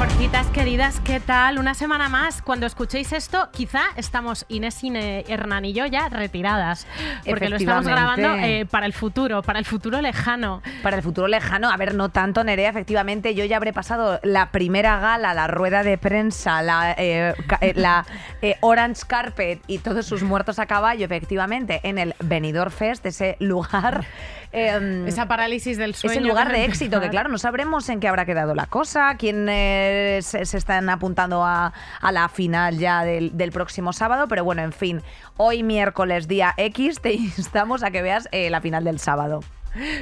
Mejorcitas queridas, ¿qué tal? Una semana más. Cuando escuchéis esto, quizá estamos Inés y Hernán y yo ya retiradas. Porque lo estamos grabando eh, para el futuro, para el futuro lejano. Para el futuro lejano, a ver, no tanto, Nerea, efectivamente, yo ya habré pasado la primera gala, la rueda de prensa, la, eh, eh, Orange Carpet y todos sus muertos a caballo, efectivamente, en el Benidorm Fest, ese lugar Em, Esa parálisis del sueño. Es el lugar de éxito, que claro, no sabremos en qué habrá quedado la cosa, quién se, están apuntando a, la final ya del, próximo sábado, pero bueno, en fin, hoy miércoles día X te instamos a que veas eh, la final del sábado.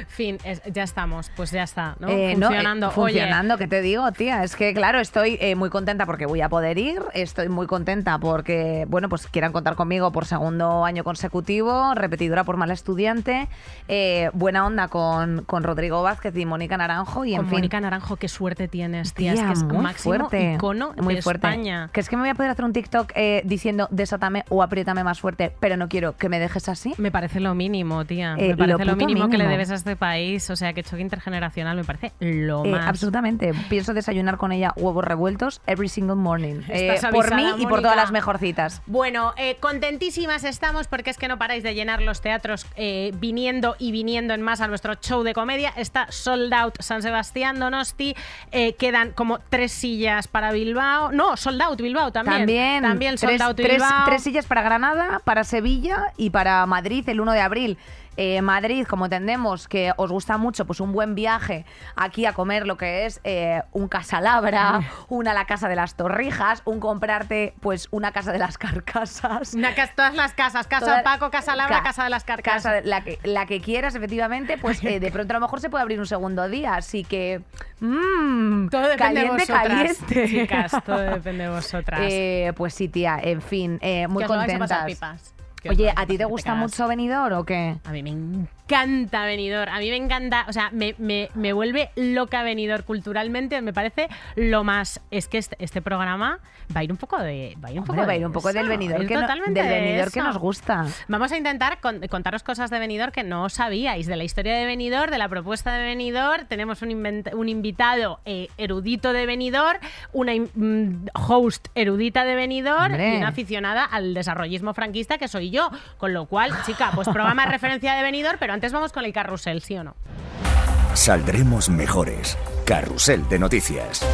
Fin, ya estamos, pues ya está, ¿no? Eh, funcionando. Eh, funcionando, ¿qué te digo, tía? Es que, claro, estoy eh, muy contenta porque voy a poder ir, estoy muy contenta porque, bueno, pues quieran contar conmigo por segundo año consecutivo, repetidora por mal estudiante, buena onda con, con, Rodrigo Vázquez y Mónica Naranjo y en con Mónica Naranjo, qué suerte tienes, tía, es que es muy máximo fuerte, icono muy de fuerte. España. Que es que me voy a poder hacer un TikTok diciendo desátame o apriétame más fuerte, pero no quiero que me dejes así. Me parece lo mínimo, tía. Me parece lo, mínimo, que le debes a este país, o sea que choque intergeneracional me parece lo eh, más. absolutamente. Pienso desayunar con ella huevos revueltos every single morning. Eh, por mí y por todas las mejorcitas. Bueno, eh, contentísimas estamos porque es que no paráis de llenar los teatros viniendo y viniendo en más a nuestro show de comedia. Está sold out San Sebastián Donosti. quedan como tres sillas para Bilbao. No, sold out Bilbao también. También. También sold out Bilbao. tres sillas para Granada, para Sevilla y para Madrid el 1 de abril. Eh, Madrid, como entendemos que os gusta mucho, pues un buen viaje aquí a comer lo que es eh, un casalabra, una la casa de las torrijas, un comprarte pues una casa de las carcasas. Una todas las casas, casa Paco, casa Labra, casa de las carcasas. la, que, la que quieras, efectivamente, pues eh, de pronto a lo mejor se puede abrir un segundo día, así que... Mmm, todo depende caliente, de vosotras, caliente. Chicas, todo depende de vosotras. pues sí, tía, en fin, muy contentas. Oye, ¿a ti te gusta mucho Venidor o qué? A mí me encanta Venidor. A mí me encanta, o sea, me, me, me vuelve loca Venidor culturalmente. Me parece lo más. Es que este, este programa va a ir un poco de. Va a ir un poco, va a ir un poco del Venidor, que, del venidor que nos gusta. Vamos a intentar contaros cosas de Venidor que no sabíais, de la historia de Venidor, de la propuesta de Venidor. Tenemos un, un invitado eh, erudito de Venidor, una mm, host erudita de Venidor y una aficionada al desarrollismo franquista que soy yo. Con lo cual, chica, pues programa referencia de venidor, pero antes vamos con el carrusel, ¿sí o no? Saldremos mejores. Carrusel de noticias.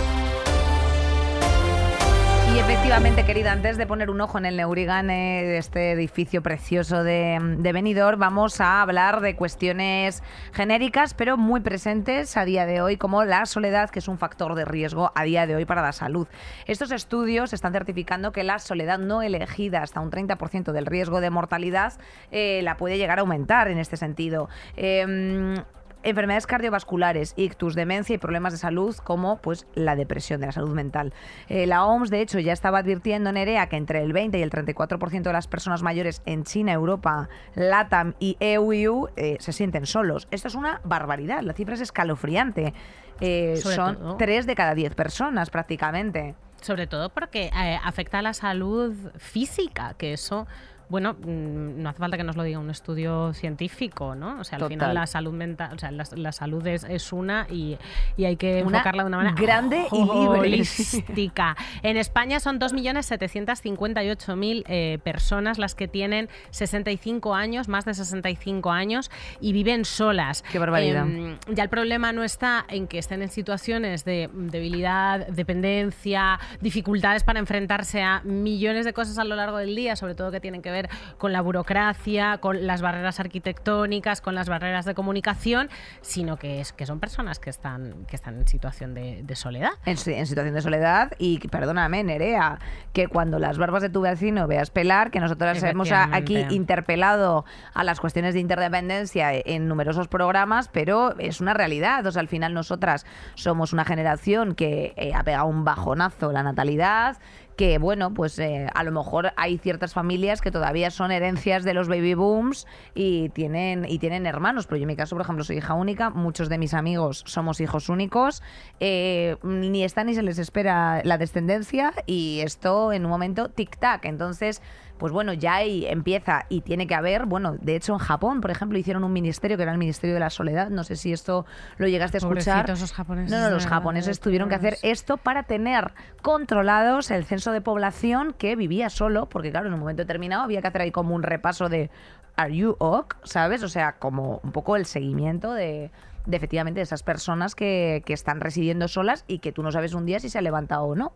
Y efectivamente, querida, antes de poner un ojo en el Neurigane, de este edificio precioso de, de Benidorm, vamos a hablar de cuestiones genéricas, pero muy presentes a día de hoy, como la soledad, que es un factor de riesgo a día de hoy para la salud. Estos estudios están certificando que la soledad no elegida, hasta un 30% del riesgo de mortalidad, eh, la puede llegar a aumentar en este sentido. Em, enfermedades cardiovasculares, ictus, demencia y problemas de salud como pues la depresión, de la salud mental. Eh, la OMS, de hecho, ya estaba advirtiendo en EREA que entre el 20 y el 34% de las personas mayores en China, Europa, LATAM y EU eh, se sienten solos. Esto es una barbaridad, la cifra es escalofriante. Eh, son 3 de cada 10 personas prácticamente. Sobre todo porque afecta a la salud física, que eso bueno, mm, no hace falta que nos lo diga un estudio científico, ¿no? O sea, al final la salud mental, o sea, la, salud es, una y, hay que enfocarla de una manera grande y holística. en España son 2.758.000 eh, personas las que tienen 65 años, más de 65 años y viven solas. Qué barbaridad. Em, ya el problema no está en que estén en situaciones de debilidad, dependencia, dificultades para enfrentarse a millones de cosas a lo largo del día, sobre todo que tienen que ver con la burocracia, con las barreras arquitectónicas, con las barreras de comunicación, sino que, es, que son personas que están, que están en situación de, soledad. En, situación de soledad y, perdóname, Nerea, que cuando las barbas de tu vecino veas pelar, que nosotros hemos aquí interpelado a las cuestiones de interdependencia en numerosos programas, pero es una realidad. O sea, al final nosotras somos una generación que eh, ha pegado un bajonazo la natalidad, que bueno, pues eh, a lo mejor hay ciertas familias que todavía son herencias de los baby booms y tienen, y tienen hermanos, pero yo en mi caso, por ejemplo, soy hija única, muchos de mis amigos somos hijos únicos, eh, ni está ni se les espera la descendencia y esto en un momento tic-tac, entonces pues bueno, ya ahí empieza y tiene que haber, bueno, de hecho en Japón, por ejemplo, hicieron un ministerio que era el Ministerio de la Soledad, no sé si esto lo llegaste a escuchar. Japoneses, no, no, los de japoneses verdad, tuvieron que hacer esto para tener controlados el censo de población que vivía solo, porque claro, en un momento determinado había que hacer ahí como un repaso de ¿Are you ok? ¿Sabes? O sea, como un poco el seguimiento de, de efectivamente de esas personas que, que están residiendo solas y que tú no sabes un día si se ha levantado o no,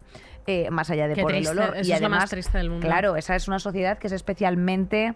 eh, más allá de Qué por triste, el olor. eso y es lo más triste del mundo. claro, esa es una sociedad que es especialmente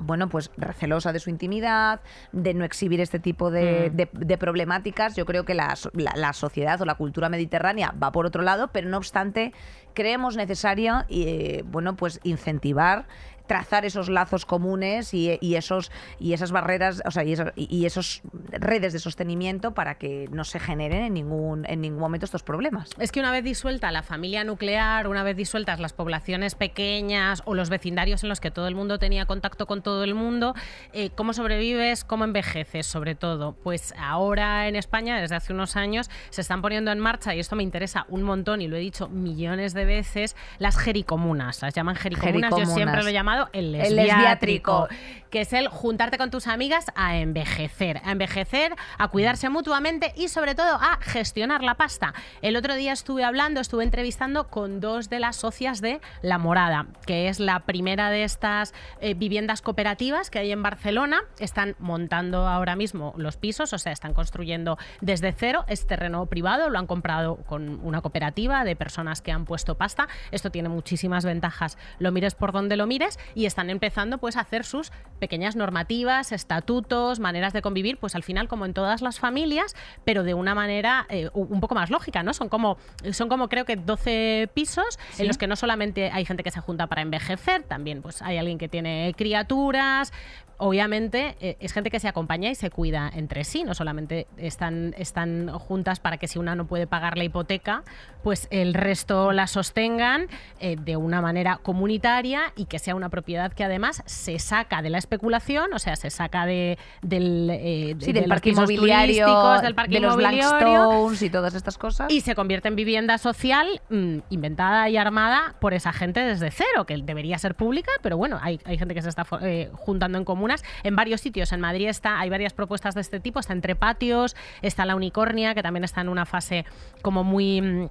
bueno, pues recelosa de su intimidad, de no exhibir este tipo de, Mm. de- de problemáticas. Yo creo que la- la sociedad o la cultura mediterránea va por otro lado, pero no obstante, creemos necesario, eh, bueno, pues incentivar trazar esos lazos comunes y, y esos y esas barreras o sea y, eso- y- y esos redes de sostenimiento para que no se generen en ningún en ningún momento estos problemas Es que una vez disuelta la familia nuclear, una vez disueltas las poblaciones pequeñas o los vecindarios en los que todo el mundo tenía contacto con todo el mundo, eh, ¿cómo sobrevives? ¿Cómo envejeces? Sobre todo. Pues ahora en España, desde hace unos años, se están poniendo en marcha, y esto me interesa un montón y lo he dicho millones de veces, las gericomunas. Las llaman gericomunas. Yo siempre lo he llamado el El lesbiátrico, lesbiátrico. que es el juntarte con tus amigas a envejecer, a envejecer, a cuidarse mutuamente y sobre todo a gestionar la pasta. El otro día estuve hablando, estuve entrevistando con dos de las socias de La Morada, que es la primera de estas eh, viviendas cooperativas que hay en Barcelona. Están montando ahora mismo los pisos, o sea, están construyendo desde cero. Es terreno privado, lo han comprado con una cooperativa de personas que han puesto pasta. Esto tiene muchísimas ventajas, lo mires por donde lo mires, y están empezando pues a hacer sus pequeñas normativas, estatutos, maneras de convivir, pues al final como en todas las familias, pero de una manera eh, un poco más lógica, ¿no? Son como, son como creo que 12 pisos en los que no solamente hay gente que se junta para envejecer, también pues hay alguien que tiene criaturas, obviamente eh, es gente que se acompaña y se cuida entre sí, no solamente están, están juntas para que si una no puede pagar la hipoteca, pues el resto la sostengan eh, de una manera comunitaria y que sea una propiedad que además se saca de la especulación, o sea, se saca de, del, eh, de- sí de del los parque inmobiliario turísticos, del parque de los Blackstones y todas estas cosas y se convierte en vivienda social mm, inventada y armada por esa gente desde cero, que debería ser pública, pero bueno, hay, hay gente que se está eh, juntando en comunas en varios sitios. En Madrid está, hay varias propuestas de este tipo, está entre patios, está la unicornia, que también está en una fase como muy... mm,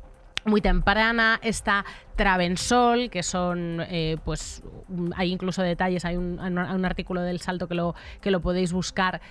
muy temprana, está Travensol, que son, eh, pues, hay incluso detalles, hay un, un artículo del Salto que lo, que lo podéis buscar.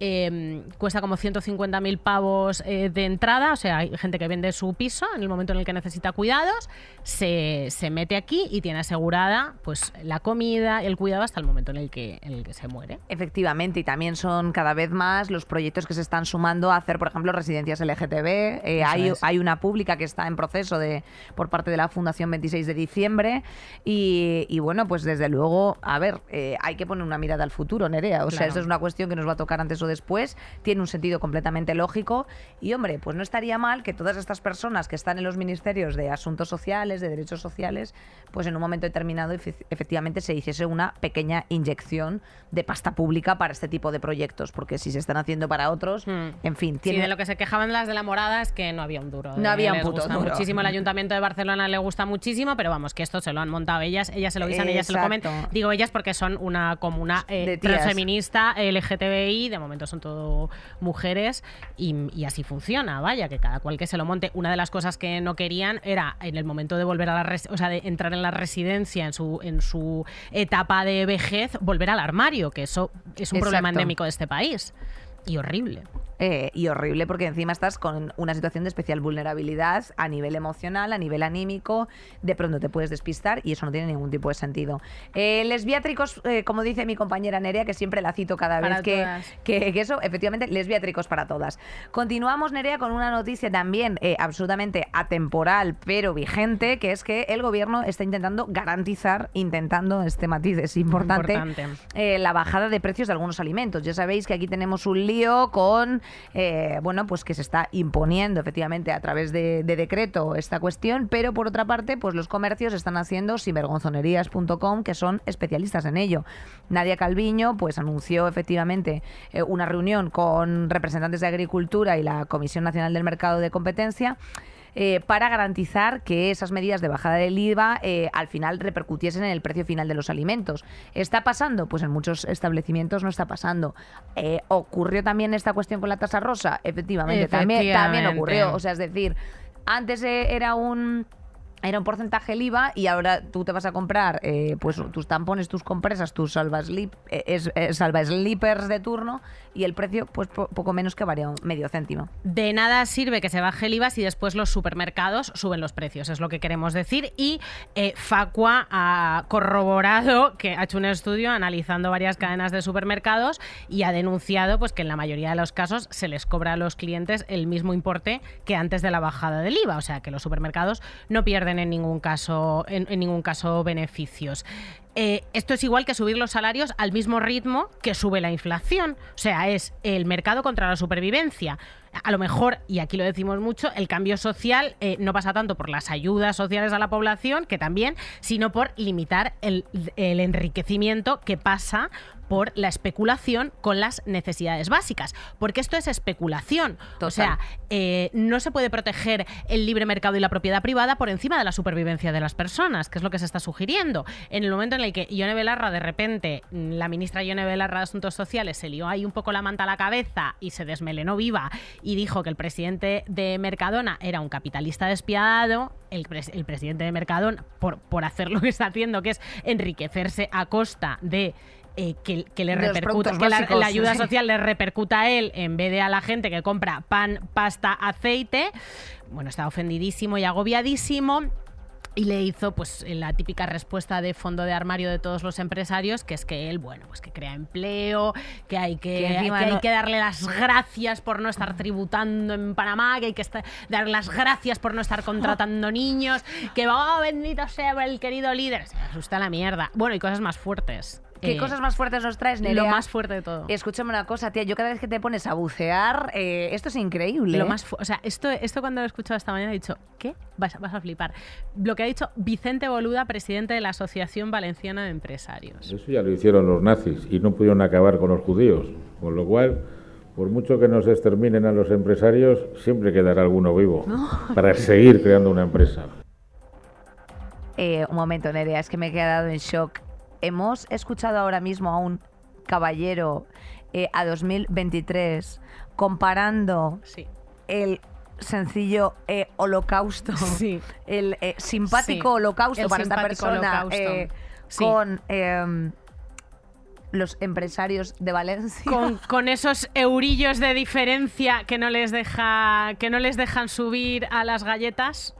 Eh, cuesta como 150.000 pavos eh, de entrada, o sea, hay gente que vende su piso en el momento en el que necesita cuidados, se, se mete aquí y tiene asegurada pues la comida, el cuidado hasta el momento en el que, en el que se muere. Efectivamente, y también son cada vez más los proyectos que se están sumando a hacer, por ejemplo, residencias LGTB. Eh, hay, hay una pública que está en proceso de por parte de la Fundación 26 de diciembre. Y, y bueno, pues desde luego, a ver, eh, hay que poner una mirada al futuro, Nerea. O sea, esto es una cuestión que nos va a tocar antes o después. Tiene un sentido completamente lógico. Y hombre, pues no estaría mal que todas estas personas que están en los ministerios de asuntos sociales, de derechos sociales, pues en un momento determinado efe- efectivamente se hiciese una pequeña inyección de pasta pública para este tipo de proyectos, porque si se están haciendo para otros, Hmm. en fin, Sí, tiene de lo que se quejaban las de la morada es que no había un duro. No Eh, había un les puto gusta duro. muchísimo. El Ayuntamiento de Barcelona le gusta muchísimo, pero vamos, que esto se lo han montado ellas, ellas se lo guisan, ellas se lo comen. Digo ellas porque son una comuna eh, transfeminista, LGTBI, de momento son todo mujeres y, y así funciona, vaya, que cada cual que se lo monte. Una de las cosas que no querían era en el momento de volver a la o sea, de entrar en la residencia en su, en su etapa de vejez, volver al armario, que eso es un problema endémico de este país. Y horrible. Eh, y horrible porque encima estás con una situación de especial vulnerabilidad a nivel emocional, a nivel anímico, de pronto te puedes despistar y eso no tiene ningún tipo de sentido. Eh, lesbiátricos, eh, como dice mi compañera Nerea, que siempre la cito cada Para vez que, que, que eso, efectivamente, lesbiátricos para todas. Continuamos, Nerea, con una noticia también eh, absolutamente atemporal, pero vigente, que es que el gobierno está intentando garantizar, intentando, este matiz es importante, Importante. la bajada de precios de algunos alimentos. Ya sabéis que aquí tenemos un lío con eh, bueno, pues que se está imponiendo efectivamente a través de, de decreto esta cuestión, pero por otra parte, pues los comercios están haciendo sinvergonzonerías.com, que son especialistas en ello. Nadia Calviño, pues anunció efectivamente eh, una reunión con representantes de Agricultura y la Comisión Nacional del Mercado de Competencia eh, para garantizar que esas medidas de bajada del IVA eh, al final repercutiesen en el precio final de los alimentos. ¿Está pasando? Pues en muchos establecimientos no está pasando. Eh, ¿Ocurrió también esta cuestión con la tasa rosa? Efectivamente, también, también ocurrió. O sea, es decir, antes eh, era un era un porcentaje el IVA y ahora tú te vas a comprar eh, pues tus tampones, tus compresas, tus salva, slip, eh, es- eh, salva slippers de turno y el precio pues po- poco menos que varía un medio céntimo. De nada sirve que se baje el IVA si después los supermercados suben los precios, es lo que queremos decir. Y eh, Facua ha corroborado que ha hecho un estudio analizando varias cadenas de supermercados y ha denunciado pues, que en la mayoría de los casos se les cobra a los clientes el mismo importe que antes de la bajada del IVA. O sea que los supermercados no pierden en ningún caso, en ningún caso beneficios. Eh, esto es igual que subir los salarios al mismo ritmo que sube la inflación. O sea, es el mercado contra la supervivencia. A lo mejor, y aquí lo decimos mucho, el cambio social eh, no pasa tanto por las ayudas sociales a la población, que también, sino por limitar el, el enriquecimiento que pasa por la especulación con las necesidades básicas. Porque esto es especulación. Total. O sea, eh, no se puede proteger el libre mercado y la propiedad privada por encima de la supervivencia de las personas, que es lo que se está sugiriendo. En el momento en el que Ione Belarra, de repente, la ministra Ione Belarra de Asuntos Sociales se lió ahí un poco la manta a la cabeza y se desmelenó viva y dijo que el presidente de Mercadona era un capitalista despiadado, el, pres- el presidente de Mercadona, por, por hacer lo que está haciendo, que es enriquecerse a costa de... eh, que, que le repercuta, que la, la ayuda social le repercuta a él en vez de a la gente que compra pan, pasta, aceite. Bueno, está ofendidísimo y agobiadísimo. Y le hizo pues la típica respuesta de fondo de armario de todos los empresarios, que es que él, bueno, pues que crea empleo, que hay que, hay que darle las gracias por no estar tributando en Panamá, que hay que esta- dar las gracias por no estar contratando niños, que oh, bendito sea el querido líder. Se asusta la mierda. Bueno, y cosas más fuertes. ¿Qué Eh, cosas más fuertes nos traes, Nerea? Lo más fuerte de todo. Escúchame una cosa, tía, yo cada vez que te pones a bucear, eh, esto es increíble. Lo ¿eh? más o sea, esto, esto cuando lo he escuchado esta mañana he dicho, ¿qué? Vas, a- vas a flipar. Lo que ha dicho Vicente Boluda, presidente de la Asociación Valenciana de Empresarios. Eso ya lo hicieron los nazis y no pudieron acabar con los judíos. Con lo cual, por mucho que nos exterminen a los empresarios, siempre quedará alguno vivo para seguir creando una empresa. Eh, un momento, Nerea, es que me he quedado en shock. Hemos escuchado ahora mismo a un caballero eh, a 2023 comparando Sí. el sencillo eh, holocausto, Sí. el eh, simpático Sí, holocausto el para esta persona holocausto. eh, con em, los empresarios de Valencia. Con, con esos eurillos de diferencia que no les deja que no les dejan subir a las galletas.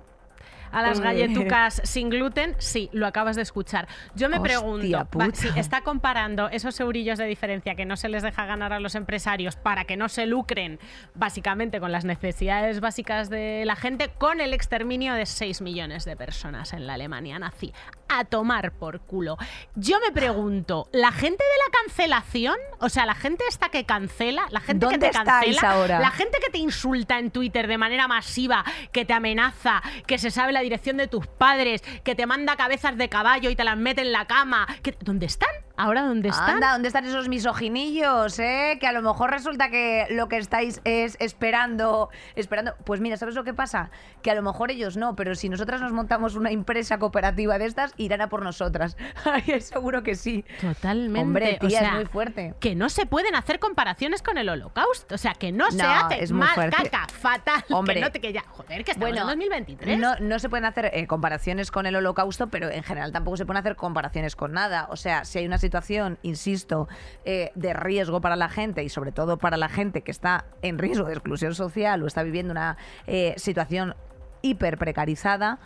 A las galletucas sin gluten, sí, lo acabas de escuchar. Yo me Hostia pregunto, va, si está comparando esos eurillos de diferencia que no se les deja ganar a los empresarios para que no se lucren básicamente con las necesidades básicas de la gente, con el exterminio de 6 millones de personas en la Alemania nazi. A tomar por culo. Yo me pregunto, ¿la gente de la cancelación? O sea, la gente esta que cancela, la gente ¿Dónde que te cancela, ahora? la gente que te insulta en Twitter de manera masiva, que te amenaza, que se sabe la dirección de tus padres, que te manda cabezas de caballo y te las mete en la cama. que- ¿Dónde están? ¿Ahora dónde están? Anda, ¿dónde están esos misoginillos, eh? Que a lo mejor resulta que lo que estáis es esperando, esperando. Pues mira, ¿sabes lo que pasa? Que a lo mejor ellos no, pero si nosotras nos montamos una empresa cooperativa de estas, irán a por nosotras. Ay, seguro que sí. Totalmente. Hombre, o tía, sea, es muy fuerte. Que no se pueden hacer comparaciones con el holocausto. O sea, que no, se hace es mal, caca, fatal. Hombre. Que no te que ya. Joder, que estamos en 2023. No, no se pueden hacer eh, comparaciones con el holocausto, pero en general tampoco se pueden hacer comparaciones con nada. O sea, si hay una situación, insisto, eh, de riesgo para la gente y sobre todo para la gente que está en riesgo de exclusión social o está viviendo una eh, situación hiper precarizada,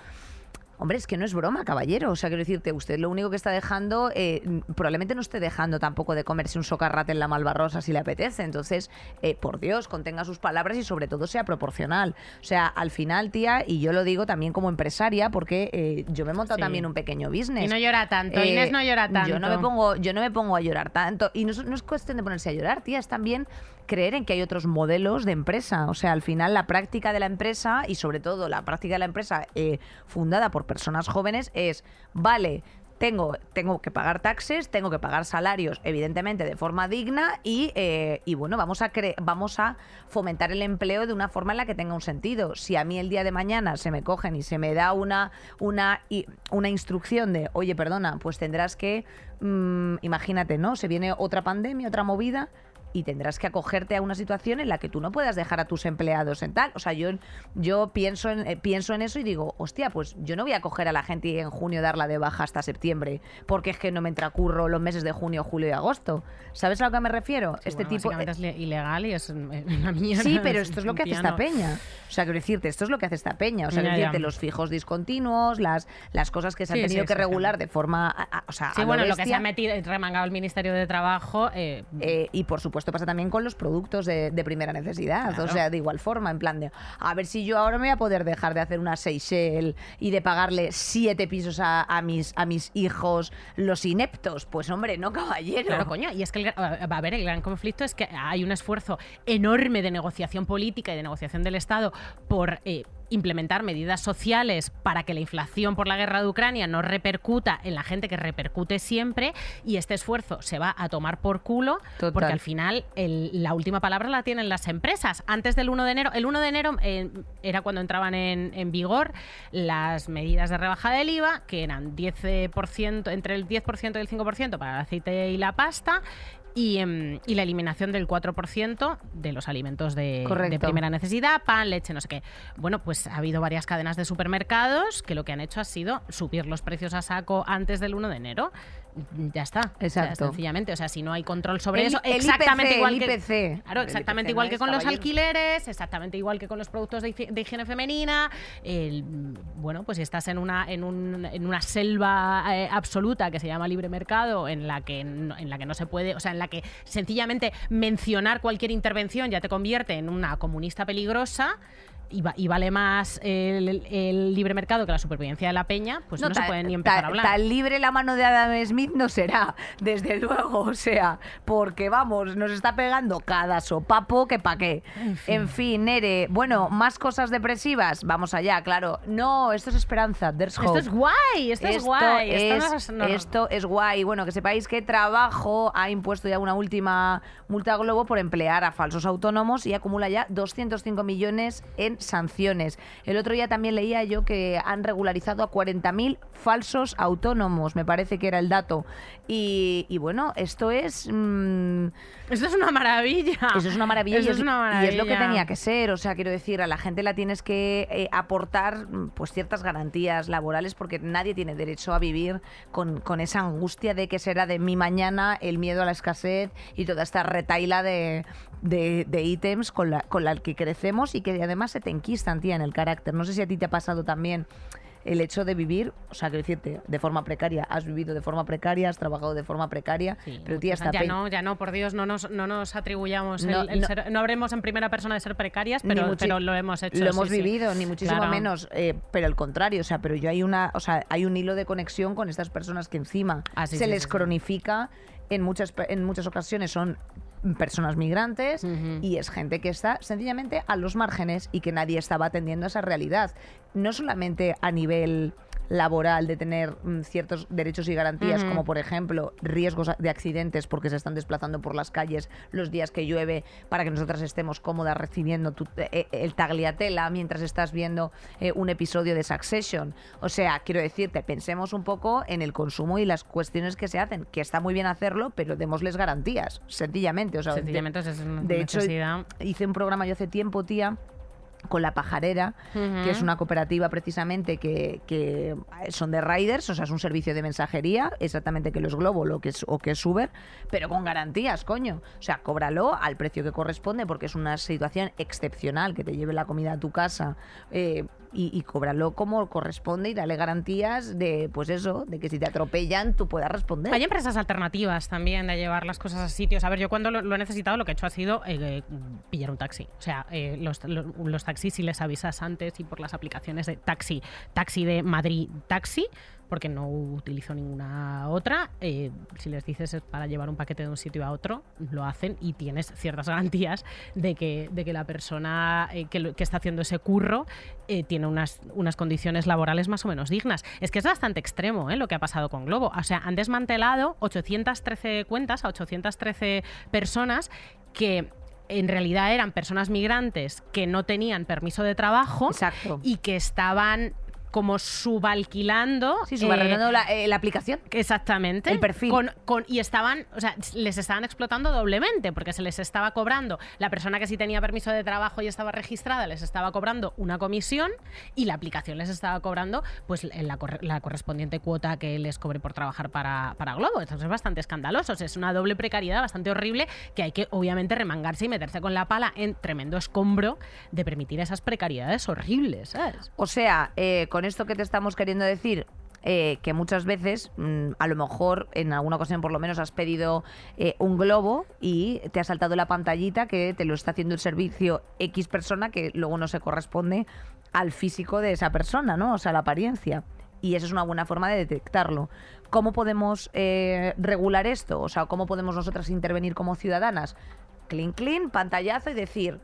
Hombre, es que no es broma, caballero. O sea, quiero decirte, usted lo único que está dejando, eh, probablemente no esté dejando tampoco de comerse un socarrate en la Malvarrosa si le apetece. Entonces, eh, por Dios, contenga sus palabras y sobre todo sea proporcional. O sea, al final, tía, y yo lo digo también como empresaria, porque eh, yo me he montado Sí. también un pequeño business. Y no llora tanto, Inés no llora tanto. Yo no me pongo, yo no me pongo a llorar tanto. Y no, no es cuestión de ponerse a llorar, tía, es también creer en que hay otros modelos de empresa. O sea, al final la práctica de la empresa y sobre todo la práctica de la empresa eh, fundada por personas jóvenes es, vale, tengo, tengo que pagar taxes, tengo que pagar salarios, evidentemente, de forma digna y, eh, y bueno, vamos a, cre- vamos a fomentar el empleo de una forma en la que tenga un sentido. Si a mí el día de mañana se me cogen y se me da una, una, una instrucción de, oye, perdona, pues tendrás que, mm, imagínate, ¿no? Se viene otra pandemia, otra movida y tendrás que acogerte a una situación en la que tú no puedas dejar a tus empleados en tal. O sea, yo, yo pienso, en, eh, pienso en eso y digo, hostia, pues yo no voy a coger a la gente y en junio darla de baja hasta septiembre, porque es que no me entra curro los meses de junio, julio y agosto. ¿Sabes a lo que me refiero? Sí, este bueno, tipo... básicamente es le- ilegal y es eh, una mierda. Sí, pero es esto es lo que hace esta peña. O sea, quiero decirte, esto es lo que hace esta peña. O sea, quiero decirte, los fijos discontinuos, las, las cosas que se han Sí, tenido sí, que regular de forma. a- a- o sea, Sí, bueno, lo que se ha metido, remangado el Ministerio de Trabajo. eh, Eh, y por supuesto pasa también con los productos de, de primera necesidad. Claro. O sea, de igual forma, en plan de, a ver si yo ahora me voy a poder dejar de hacer una Seychelles y de pagarle siete pisos a, a mis, a mis hijos, los ineptos. Pues hombre, no caballero. Claro, coño. Y es que, el, gra- a ver, el gran conflicto es que hay un esfuerzo enorme de negociación política y de negociación del Estado por eh, implementar medidas sociales para que la inflación por la guerra de Ucrania no repercuta en la gente que repercute siempre. Y este esfuerzo se va a tomar por culo Total. porque al final el- la última palabra la tienen las empresas. Antes del 1 de enero, el 1 de enero eh, era cuando entraban en, en vigor las medidas de rebaja del IVA, que eran 10%, entre el 10% y el 5% para el aceite y la pasta. Y, em, y la eliminación del 4% de los alimentos de, de primera necesidad, pan, leche, no sé qué. Bueno, pues ha habido varias cadenas de supermercados que lo que han hecho ha sido subir los precios a saco antes del 1 de enero. Ya está. O sea, Exacto. sencillamente, o sea, si no hay control sobre El- eso, el exactamente IPC, igual el que IPC. Claro, El exactamente IPC igual no que con los alquileres, exactamente igual que con los productos de, higie- de higiene femenina. el- bueno, pues si estás en una en, un- en una selva eh, absoluta que se llama libre mercado, en la que no, en la que no se puede, o sea, en la que sencillamente mencionar cualquier intervención ya te convierte en una comunista peligrosa. Y, va- y vale más el, el libre mercado que la supervivencia de la peña, pues no, se ta- puede ni empezar a hablar. Tan libre la mano de Adam Smith no será, desde luego, o sea, porque vamos, nos está pegando cada sopapo que pa' qué. En fin. Nere, bueno, más cosas depresivas, vamos allá, claro. No, esto es esperanza, there's Esto hope. es guay, esto, es guay. esto es- no es- no- esto es guay. Bueno, que sepáis que Trabajo ha impuesto ya una última multa a Globo por emplear a falsos autónomos y acumula ya 205 millones en sanciones. El otro día también leía yo que han regularizado a 40.000 falsos autónomos, me parece que era el dato. Y, y bueno, esto es... mm, Esto es una maravilla. eso es una maravilla, Eso y, es una y es lo que maravilla. tenía que ser. O sea, quiero decir, a la gente la tienes que eh, aportar mm, pues ciertas garantías laborales porque nadie tiene derecho a vivir con, con esa angustia de que será de mi mañana, el miedo a la escasez y toda esta retaila de, de, de ítems con la, con la que crecemos y que además se te enquistan, tía, en el carácter. No sé si a ti te ha pasado también el hecho de vivir, o sea, quiero decirte, de forma precaria. Has vivido de forma precaria, has trabajado de forma precaria, Sí, pero tía, ya no, ya no, por Dios, no nos, no nos atribuyamos el, No, el no. ser- no habremos en primera persona de ser precarias, pero, pero lo hemos hecho. Lo sí, hemos sí. vivido, ni muchísimo Claro. menos, eh, pero al contrario, o sea, pero yo hay una, o sea, hay un hilo de conexión con estas personas que encima Ah, se les cronifica en muchas en muchas ocasiones son personas migrantes y es gente que está sencillamente a los márgenes y que nadie estaba atendiendo a esa realidad. No solamente a nivel laboral de tener mm, ciertos derechos y garantías, como por ejemplo riesgos de accidentes porque se están desplazando por las calles los días que llueve para que nosotras estemos cómodas recibiendo tu- eh, el tagliatela mientras estás viendo eh, un episodio de Succession. O sea, quiero decirte, pensemos un poco en el consumo y las cuestiones que se hacen, que está muy bien hacerlo, pero démosles garantías, sencillamente. O sea, de- Sencillamente es de hecho, hice un programa yo hace tiempo, tía, con La Pajarera, que es una cooperativa precisamente que, que son de riders, o sea, es un servicio de mensajería, exactamente que los Globo lo que es, o que es Uber, pero con garantías, coño. O sea, cóbralo al precio que corresponde porque es una situación excepcional que te lleve la comida a tu casa. eh, y, y cóbralo como corresponde y dale garantías de, pues eso, de que si te atropellan tú puedas responder. Hay empresas alternativas también de llevar las cosas a sitios. A ver, yo cuando lo, lo he necesitado lo que he hecho ha sido eh, pillar un taxi. O sea, eh, los, los, los taxis si les avisas antes y por las aplicaciones de taxi, taxi de Madrid Taxi, porque no utilizo ninguna otra, eh, si les dices es para llevar un paquete de un sitio a otro, lo hacen y tienes ciertas garantías de que, de que la persona eh, que, está haciendo ese curro eh, tiene unas, unas condiciones laborales más o menos dignas. Es que es bastante extremo lo que ha pasado con Globo. O sea, han desmantelado 813 cuentas a 813 personas que en realidad eran personas migrantes que no tenían permiso de trabajo Exacto. y que estaban como subalquilando Sí, eh, subarrendando la, eh, la aplicación. Exactamente. El perfil. Con, con- y estaban, o sea, les estaban explotando doblemente, porque se les estaba cobrando, la persona que sí tenía permiso de trabajo y estaba registrada, les estaba cobrando una comisión y la aplicación les estaba cobrando pues la, corre- la correspondiente cuota que les cobre por trabajar para, para Globo. Entonces es bastante escandaloso. Es una doble precariedad bastante horrible que hay que obviamente remangarse y meterse con la pala en tremendo escombro de permitir esas precariedades horribles, ¿sabes? O sea, eh, con esto que te estamos queriendo decir, eh, que muchas veces, mm, a lo mejor en alguna ocasión por lo menos has pedido eh, un globo y te ha saltado la pantallita que te lo está haciendo el servicio X persona que luego no se corresponde al físico de esa persona, ¿no? O sea, la apariencia. Y eso es una buena forma de detectarlo. ¿Cómo podemos eh, regular esto? O sea, ¿cómo podemos nosotras intervenir como ciudadanas? Clean, clean, pantallazo y decir,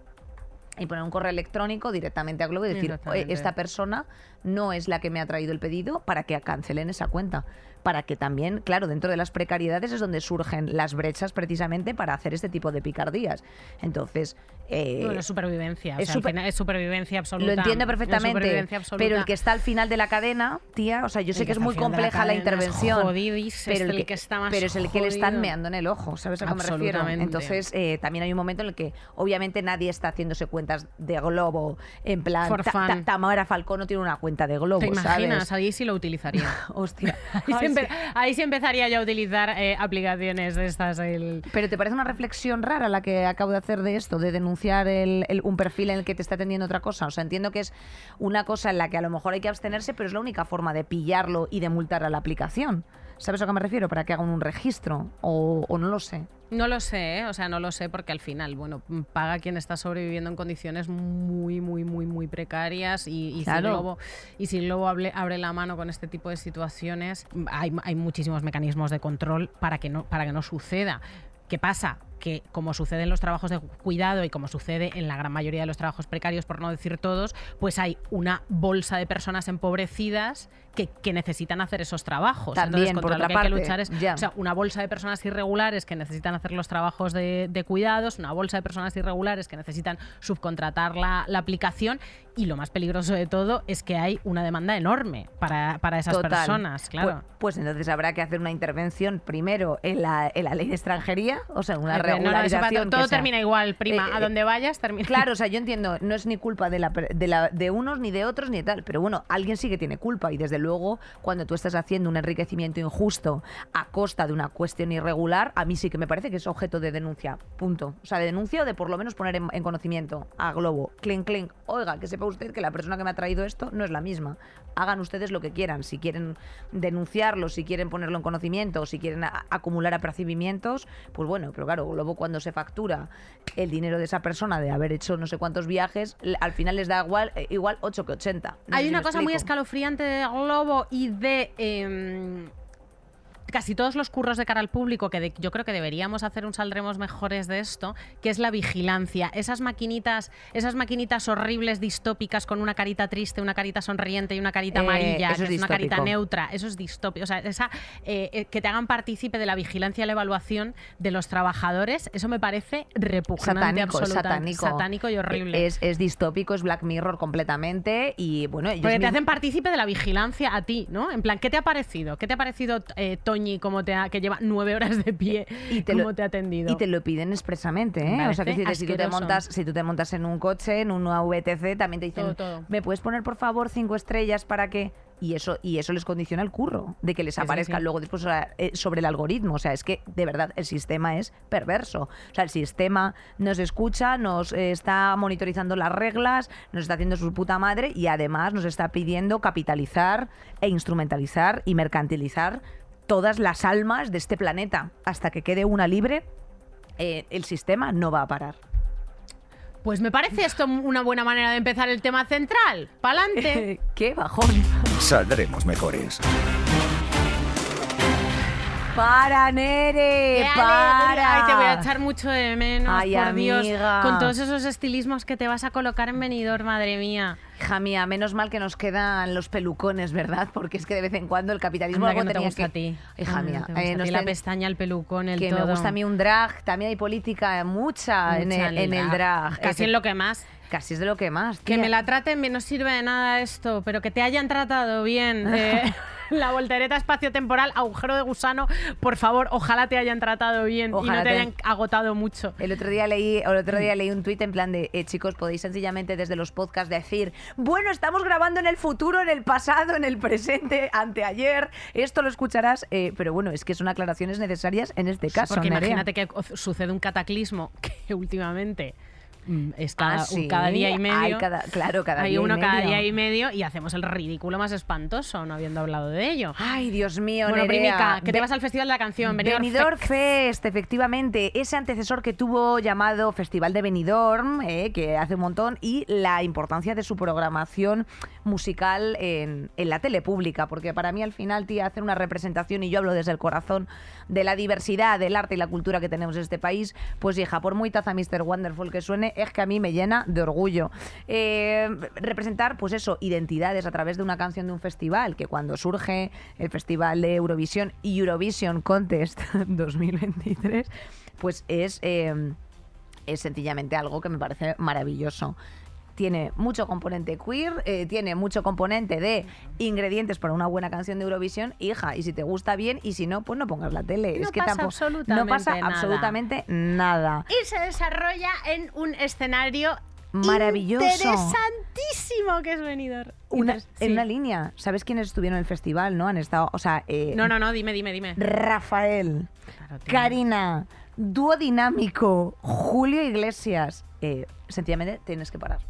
y poner un correo electrónico directamente a Globo y decir, Exactamente. "Oye, esta persona no es la que me ha traído el pedido para que cancelen esa cuenta. Para que también, claro, dentro de las precariedades es donde surgen las brechas precisamente para hacer este tipo de picardías. Entonces, eh, Bueno, es supervivencia. o es sea, super- es supervivencia absoluta. lo entiendo Es perfectamente, pero el que está al final de la cadena, tía, o sea, yo sé que es muy la compleja la, es intervención, jodidísimo, pero es el que está más pero es el que le están meando en el ojo, ¿sabes a qué me refiero? Entonces, eh, también hay un momento en el que obviamente nadie está haciéndose cuentas de Globo, en plan, Ta-. Ta- Tamara Falcón no tiene una cuenta de Globo, ¿Te imaginas? ¿sabes? Ahí sí lo utilizaría. Hostia. Ahí sí, empe- ahí sí empezaría yo a utilizar eh, aplicaciones de estas. El... Pero ¿te parece una reflexión rara la que acabo de hacer de esto, de denunciar el- el- un perfil en el que te está atendiendo otra cosa? O sea, entiendo que es una cosa en la que a lo mejor hay que abstenerse, pero es la única forma de pillarlo y de multar a la aplicación. ¿Sabes a qué me refiero? Para que hagan un registro o, o no lo sé. No lo sé, ¿eh? o sea, no lo sé porque al final, bueno, paga quien está sobreviviendo en condiciones muy, muy, muy, muy precarias y, y Claro. si Globo, y si Globo abre, abre la mano con este tipo de situaciones, hay, hay muchísimos mecanismos de control para que no, para que no suceda. ¿Qué pasa? Que como sucede en los trabajos de cuidado y como sucede en la gran mayoría de los trabajos precarios, por no decir todos, pues hay una bolsa de personas empobrecidas que, que necesitan hacer esos trabajos. También, Entonces, por contra lo otra que hay que parte, luchar es ya. o sea, una bolsa de personas irregulares que necesitan hacer los trabajos de, de cuidados, una bolsa de personas irregulares que necesitan subcontratar la, la aplicación y lo más peligroso de todo es que hay una demanda enorme para, para esas Total. personas, claro. Pues, pues entonces habrá que hacer una intervención primero en la, en la ley de extranjería, o sea, una Ay, no, no, eso todo termina igual, prima. Eh, a eh, donde vayas termina. Claro, o sea, yo entiendo, no es ni culpa de, la, de, la- de unos, ni de otros, ni de tal, pero bueno, alguien sí que tiene culpa y desde luego cuando tú estás haciendo un enriquecimiento injusto a costa de una cuestión irregular, a mí sí que me parece que es objeto de denuncia, punto. O sea, de denuncia o de por lo menos poner en, en conocimiento a Globo, clink, clink, oiga, que sepa usted que la persona que me ha traído esto no es la misma. Hagan ustedes lo que quieran, si quieren denunciarlo, si quieren ponerlo en conocimiento o si quieren a- acumular apercibimientos, pues bueno, pero claro, Cuando se factura el dinero de esa persona de haber hecho no sé cuántos viajes, al final les da igual, eh, igual 8 que 80. No sé Hay una cosa muy escalofriante de Globo y de em, casi todos los curros de cara al público, que de- yo creo que deberíamos hacer un saldremos mejores de esto, que es la vigilancia. Esas maquinitas, esas maquinitas horribles, distópicas, con una carita triste, una carita sonriente y una carita Eh, amarilla, que es una carita neutra. Eso es distópico. O sea, esa, eh, eh, que te hagan partícipe de la vigilancia y la evaluación de los trabajadores, eso me parece repugnante Satánico, satánico. satánico y horrible. Es, es distópico, es Black Mirror completamente y bueno, ellos Porque te mismos- hacen partícipe de la vigilancia a ti, ¿no? En plan, ¿qué te ha parecido? ¿Qué te ha parecido, eh, Toño Toñi, cómo te ha, que lleva nueve horas de pie, Y te cómo lo- te ha atendido. Y te lo piden expresamente, Me ¿eh? O sea, que si, si tú te montas, si tú te montas en un coche, en una VTC, también te dicen, Todo, todo. ¿me puedes poner por favor cinco estrellas para que y eso y eso les condiciona el curro de que les Sí, sí, aparezca sí. luego después sobre, eh, sobre el algoritmo. O sea, es que de verdad el sistema es perverso. O sea, el sistema nos escucha, nos eh, está monitorizando las reglas, nos está haciendo su puta madre y además nos está pidiendo capitalizar e instrumentalizar y mercantilizar todas las almas de este planeta hasta que quede una libre eh, el sistema no va a parar. Pues me parece esto una buena manera de empezar el tema central. ¡Pa'lante! ¡Qué bajón! Saldremos mejores. ¡Para, Nere! ¡Qué ¡Para! alegría! Ay, te voy a echar mucho de menos, Ay, por Dios. amiga. Con todos esos estilismos que te vas a colocar en venidor, madre mía. Hija mía, menos mal que nos quedan los pelucones, ¿verdad? Porque es que de vez en cuando el capitalismo Anda, algo que no te gusta que... a ti. Hija Anda, mía, no te gusta eh, a ti la ten- pestaña, el pelucón, el que todo. me gusta a mí un drag, también hay política, mucha, en, Mucha el, en el drag. Casi en lo que más. Casi es de lo que más. Que tía. me la traten bien, no sirve de nada esto, pero que te hayan tratado bien. eh, la voltereta espacio-temporal, agujero de gusano, por favor, ojalá te hayan tratado bien y no te, te- hayan agotado mucho. El otro día leí, el otro día leí un tuit en plan de eh, chicos, podéis sencillamente desde los podcasts decir, bueno, estamos grabando en el futuro, en el pasado, en el presente, anteayer. Esto lo escucharás, eh, pero bueno, es que son aclaraciones necesarias en este caso. Porque Nerea. imagínate que sucede un cataclismo que últimamente mm, es cada, Ah, sí. cada día y medio. Hay cada- claro, cada Hay día y uno cada medio. día y medio y hacemos el ridículo más espantoso, no habiendo hablado de ello. Ay, Dios mío, bueno, Nerea. Primica, que te vas al Festival de la Canción. Benidorm Benidorm Fest. Fest, efectivamente, ese antecesor que tuvo llamado Festival de Benidorm, eh, que hace un montón, y la importancia de su programación musical en, en la tele pública, porque para mí al final, tía, hacer una representación, y yo hablo desde el corazón, de la diversidad, del arte y la cultura que tenemos en este país, pues hija, por muy taza Mr. Wonderful que suene, es que a mí me llena de orgullo. Eh, representar, pues eso, identidades a través de una canción de un festival, que cuando surge el Festival de Eurovisión y Eurovision Contest 2023, pues es, eh, es sencillamente algo que me parece maravilloso. Tiene mucho componente queer, eh, tiene mucho componente de ingredientes para una buena canción de Eurovisión, hija, y si te gusta bien, y si no, pues no pongas la tele. No es que pasa tampoco, absolutamente no pasa nada. absolutamente nada. Y se desarrolla en un escenario Maravilloso. interesantísimo que es Benidorm. Una, En una línea, ¿sabes quiénes estuvieron en el festival? ¿No? Han estado, o sea, eh, No, no, no, dime, dime, dime. Rafael, Claro. Karina, dúo dinámico, Julio Iglesias. Eh, sencillamente tienes que parar.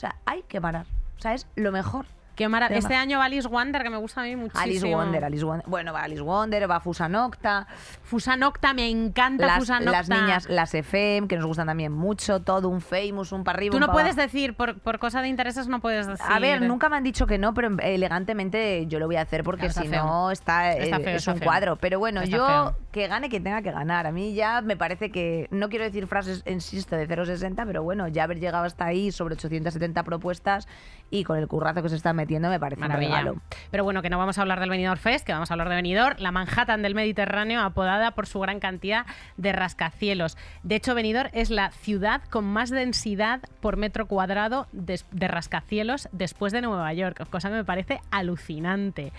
O sea, hay que parar. O sea, es lo mejor. Qué maravilla. Este año va Alice Wonder, que me gusta a mí muchísimo. Alice Wonder, Alice Wonder. Bueno, va Alice Wonder, va Fusa Nocta, Fusa Nocta, me encanta las, Fusa Nocta. las niñas, las FM, que nos gustan también mucho, todo un famous, un para arriba. Tú no puedes abajo. decir, por, por cosa de intereses no puedes decir. A ver, nunca me han dicho que no, pero elegantemente yo lo voy a hacer porque Claro, si feo. no está, Está eh, feo, es está un feo. cuadro. Pero bueno, Está yo feo. que gane quien tenga que ganar. A mí ya me parece que no quiero decir frases, insisto, de 0,60, pero bueno, ya haber llegado hasta ahí sobre 870 propuestas y con el currazo que se está metiendo me parece un Maravilla. regalo. Pero bueno, que no vamos a hablar del Benidorm Fest, que vamos a hablar de Benidorm, la Manhattan del Mediterráneo, apodada por su gran cantidad de rascacielos. De hecho, Benidorm es la ciudad con más densidad por metro cuadrado de, de rascacielos después de Nueva York, cosa que me parece alucinante.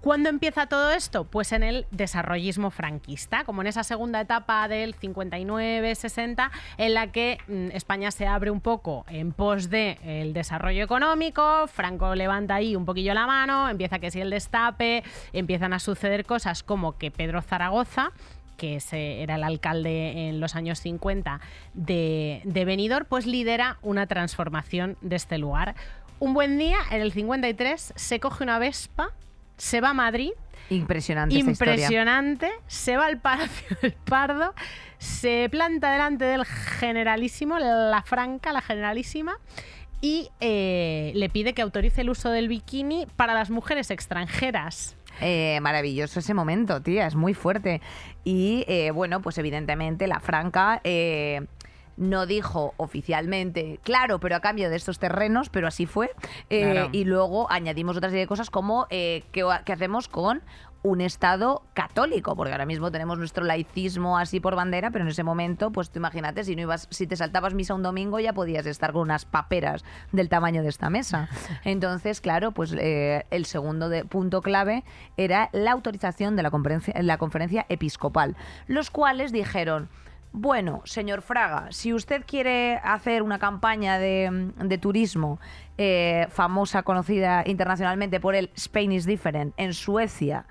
¿Cuándo empieza todo esto? Pues en el desarrollismo franquista, como en esa segunda etapa del 59-60, en la que mm, España se abre un poco en pos de el desarrollo económico, Franco levanta ahí un poquillo la mano, empieza que si el destape, empiezan a suceder cosas como que Pedro Zaragoza que era el alcalde en los años 50 de, de Benidorm, pues lidera una transformación de este lugar. Un buen día, en el 53, se coge una Vespa, se va a Madrid, Impresionante esta historia. impresionante, se va al Palacio del Pardo, se planta delante del generalísimo, la Franca, la generalísima, y eh, le pide que autorice el uso del bikini para las mujeres extranjeras. Eh, maravilloso ese momento, tía, es muy fuerte. Y eh, bueno, pues evidentemente la Franca no dijo oficialmente, claro, pero a cambio de estos terrenos, pero así fue. Eh, Claro. Y luego añadimos otra serie de cosas como eh, ¿qué, qué hacemos con un Estado católico, porque ahora mismo tenemos nuestro laicismo así por bandera, pero en ese momento, pues tú imagínate, si no ibas, si te saltabas misa un domingo ya podías estar con unas paperas del tamaño de esta mesa. Entonces, claro, pues eh, el segundo de- punto clave era la autorización de la conferencia, la conferencia episcopal, los cuales dijeron bueno, señor Fraga, si usted quiere hacer una campaña de, de turismo eh, famosa, conocida internacionalmente por el Spain is Different en Suecia,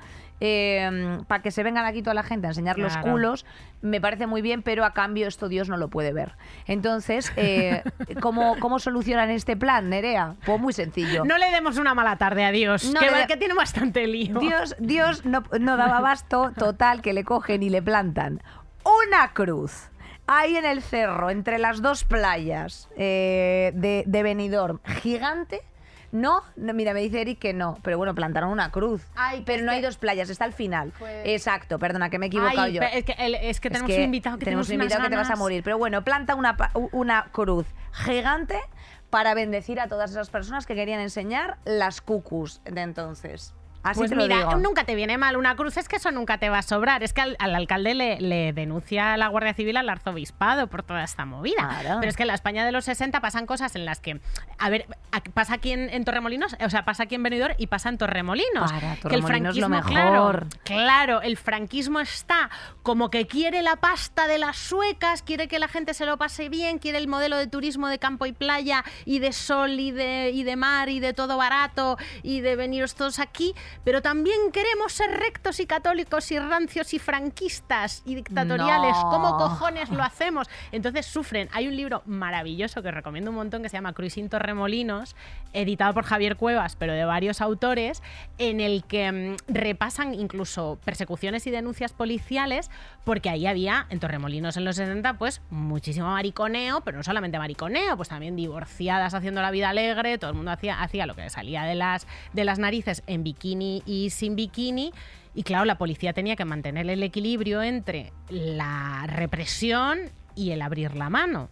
para que se vengan aquí toda la gente a enseñar los culos, me parece muy bien, pero a cambio esto Dios no lo puede ver. Entonces, eh, ¿cómo, ¿cómo solucionan este plan, Nerea? Pues muy sencillo. No le demos una mala tarde a Dios, No de- que tiene bastante lío. Dios, Dios no, no daba abasto, total, que le cogen y le plantan una cruz. Ahí en el cerro, entre las dos playas eh, de, de Benidorm, gigante. No, no, mira, me dice Eric que no, pero bueno, plantaron una cruz. Ay, pero es no hay dos playas, está al final. Fue- Exacto, perdona, que me he equivocado Ay, yo. es que, el- es que Es tenemos que un invitado que tenemos un invitado que te vas a morir. Pero bueno, planta una, una cruz gigante para bendecir a todas esas personas que querían enseñar las cucus de entonces. Así pues te lo mira, digo. nunca te viene mal una cruz, es que eso nunca te va a sobrar. Es que al, al alcalde le, le denuncia a la Guardia Civil al arzobispado por toda esta movida. Claro. Pero es que en la España de los 60 pasan cosas en las que, a ver, pasa aquí en, en Torremolinos, o sea, pasa aquí en Benidorm y pasa en Torremolinos. Para, que el Torremolinos lo franquismo, mejor. Claro, claro, el franquismo está como que quiere la pasta de las suecas, quiere que la gente se lo pase bien, quiere el modelo de turismo de campo y playa y de sol y de, y de mar y de todo barato y de veniros todos aquí, pero también queremos ser rectos y católicos y rancios y franquistas y dictatoriales. No. ¿Cómo cojones lo hacemos? Entonces sufren. Hay un libro maravilloso que recomiendo un montón que se llama Cruising Torremolinos, editado por Javier Cuevas, pero de varios autores, en el que mm, repasan incluso persecuciones y denuncias policiales, porque ahí había, en Torremolinos en los 60, pues muchísimo mariconeo, pero no solamente mariconeo, pues también divorciadas haciendo la vida alegre, todo el mundo hacía, hacía lo que salía de las, de las narices en bikini y sin bikini. Y claro, la policía tenía que mantener el equilibrio entre la represión y el abrir la mano.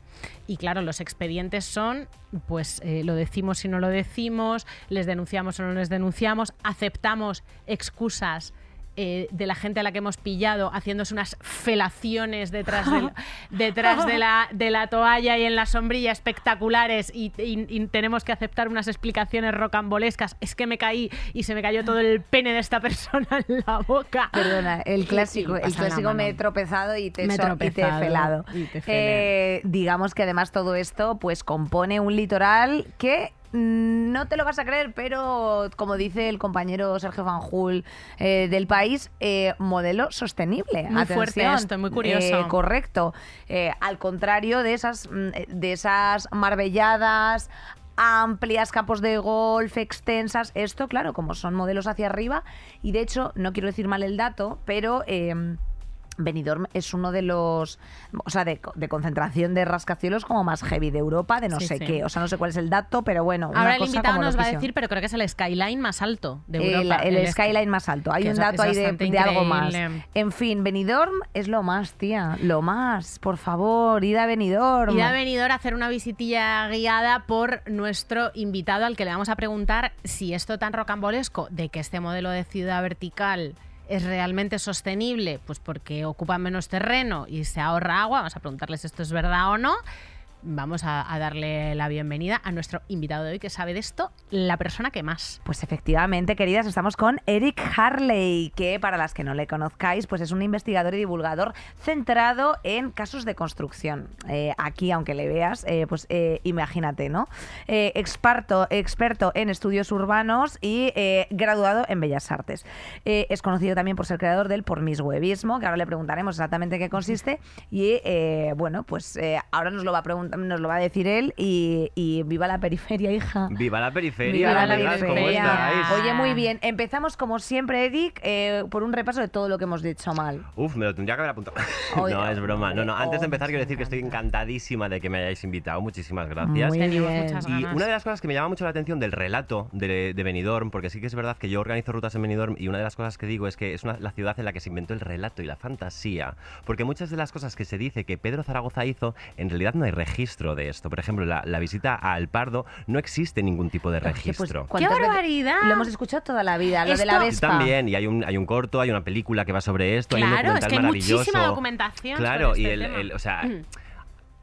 Y claro, los expedientes son, pues eh, lo decimos si no lo decimos, les denunciamos o no les denunciamos, aceptamos excusas. Eh, de la gente a la que hemos pillado haciéndose unas felaciones detrás, del- detrás de, la, de la toalla y en la sombrilla espectaculares y, y- y tenemos que aceptar unas explicaciones rocambolescas. Es que me caí y se me cayó todo el pene de esta persona en la boca. Perdona, el clásico, el la clásico me he tropezado y te, he felado. y te. Eh, digamos que además todo esto pues compone un litoral que no te lo vas a creer, pero como dice el compañero Sergio Fanjul eh, del país, eh, modelo sostenible. Muy fuerte Atención. esto, muy curioso. Eh, correcto. Eh, al contrario de esas, mm, de esas marbelladas amplias, campos de golf extensas. Esto, claro, como son modelos hacia arriba. Y de hecho, no quiero decir mal el dato, pero eh, Benidorm es uno de los, o sea, de, de concentración de rascacielos como más heavy de Europa, de no Sí, sé sí. qué. O sea, no sé cuál es el dato, pero bueno. una Ahora el cosa invitado como nos va a decir, pero creo que es el skyline más alto de El- Europa. El, es- skyline más alto. Hay que un dato ahí de, de algo más. En fin, Benidorm es lo más, tía. Lo más. Por favor, id a Benidorm. Y ha venido a hacer una visitilla guiada por nuestro invitado al que le vamos a preguntar si esto tan rocambolesco de que este modelo de ciudad vertical es realmente sostenible, pues porque ocupa menos terreno y se ahorra agua. Vamos a preguntarles si esto es verdad o no. Vamos a, darle la bienvenida a nuestro invitado de hoy que sabe de esto, la persona que más. Pues efectivamente, queridas, estamos con Eric Harley, que para las que no le conozcáis, pues es un investigador y divulgador centrado en casos de construcción. Eh, aquí, aunque le veas, eh, pues eh, imagínate, ¿no? Experto, experto en estudios urbanos y graduado en Bellas Artes. Es conocido también por ser creador del pormiswebismo, que ahora le preguntaremos exactamente qué consiste. Y bueno, pues ahora nos lo va a preguntar, nos lo va a decir él y, y viva la periferia, hija. Viva la periferia, Viva la amigas, ¿cómo periferia. estáis? Oye, muy bien. Empezamos como siempre, Eric, eh, por un repaso de todo lo que hemos dicho mal. Uf, me lo tendría que haber apuntado. Oye, no, es broma. No, no, antes de oh, empezar quiero decir que estoy encantadísima de que me hayáis invitado. Muchísimas gracias. Muy bien. Y una de las cosas que me llama mucho la atención del relato de, de Benidorm, porque sí que es verdad que yo organizo rutas en Benidorm y una de las cosas que digo es que es una- la ciudad en la que se inventó el relato y la fantasía, porque muchas de las cosas que se dice que Pedro Zaragoza hizo, en realidad no hay registro de esto. Por ejemplo, la, la visita a Alpardo no existe ningún tipo de Oye, pues, registro. ¿cuántas ¡Qué barbaridad! Lo hemos escuchado toda la vida, lo de la Esto- Vespa. también, y hay un, hay un corto, hay una película que va sobre esto, hay un Claro, es documental que hay maravilloso. muchísima documentación Claro, sobre y este el, tema. el- o sea, Mm.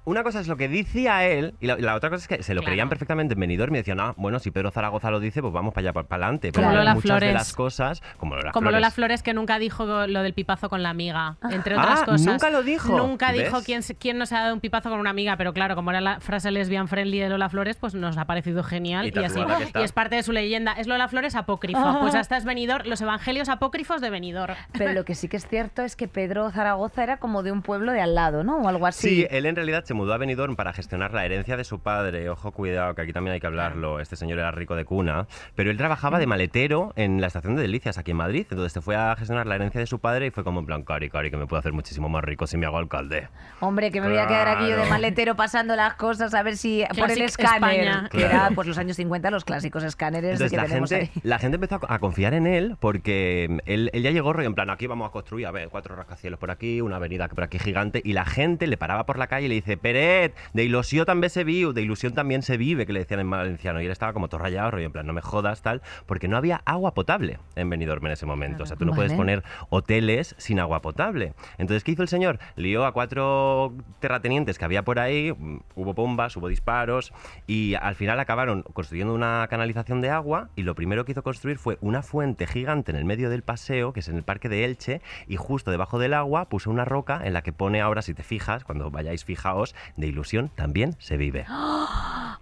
Una cosa es lo que decía él y la, la otra cosa es que se lo Claro. creían perfectamente en Benidorm y decían, ah, bueno, si Pedro Zaragoza lo dice, pues vamos para allá, para adelante. Pero Lola muchas Flores. de las cosas, como Lola Como Flores. Lola Flores que nunca dijo lo del pipazo con la amiga, entre Ah, otras cosas. nunca lo dijo. Nunca dijo quién, quién no se ha dado un pipazo con una amiga, pero claro, como era la frase lesbian friendly de Lola Flores, pues nos ha parecido genial Y y, así. Y es parte de su leyenda. Es Lola Flores apócrifo. Pues hasta es Benidorm, los evangelios apócrifos de Benidorm. Pero lo que sí que es cierto es que Pedro Zaragoza era como de un pueblo de al lado, ¿no? O algo así. Sí, él en realidad se mudó a Benidorm para gestionar la herencia de su padre. Ojo, cuidado, que aquí también hay que hablarlo. Este señor era rico de cuna. Pero él trabajaba de maletero en la estación de Delicias, aquí en Madrid. Entonces se fue a gestionar la herencia de su padre y fue como en plan, cari, cari, que me puedo hacer muchísimo más rico si me hago alcalde. Hombre, que me voy a quedar aquí yo de Claro. maletero pasando las cosas a ver si por el Classic escáner, España. que Claro. era pues los años 50 los clásicos escáneres Entonces que la tenemos gente, ahí. la gente empezó a, a confiar en él porque mm, él, él ya llegó rollo en plan, aquí vamos a construir, a ver, cuatro rascacielos por aquí, una avenida que por aquí gigante, y la gente le paraba por la calle y le dice, Peret, de ilusión también se vive, de ilusión también se vive, que le decían en valenciano, y él estaba como todo rayado, rollo en plan, no me jodas, tal, porque no había agua potable en Benidorm en ese momento, o sea, tú no puedes poner hoteles sin agua potable. Entonces, ¿qué hizo el señor? Lió a cuatro terratenientes que había por ahí, mm, hubo bombas, hubo disparos, y al final acabaron construyendo una canalización de agua, y lo primero que hizo construir fue una fuente gigante en el medio del paseo, que es en el parque de Elche, y justo debajo del agua puso una roca en la que pone ahora, si te fijas, cuando vayáis, fijaos, de ilusión también se vive.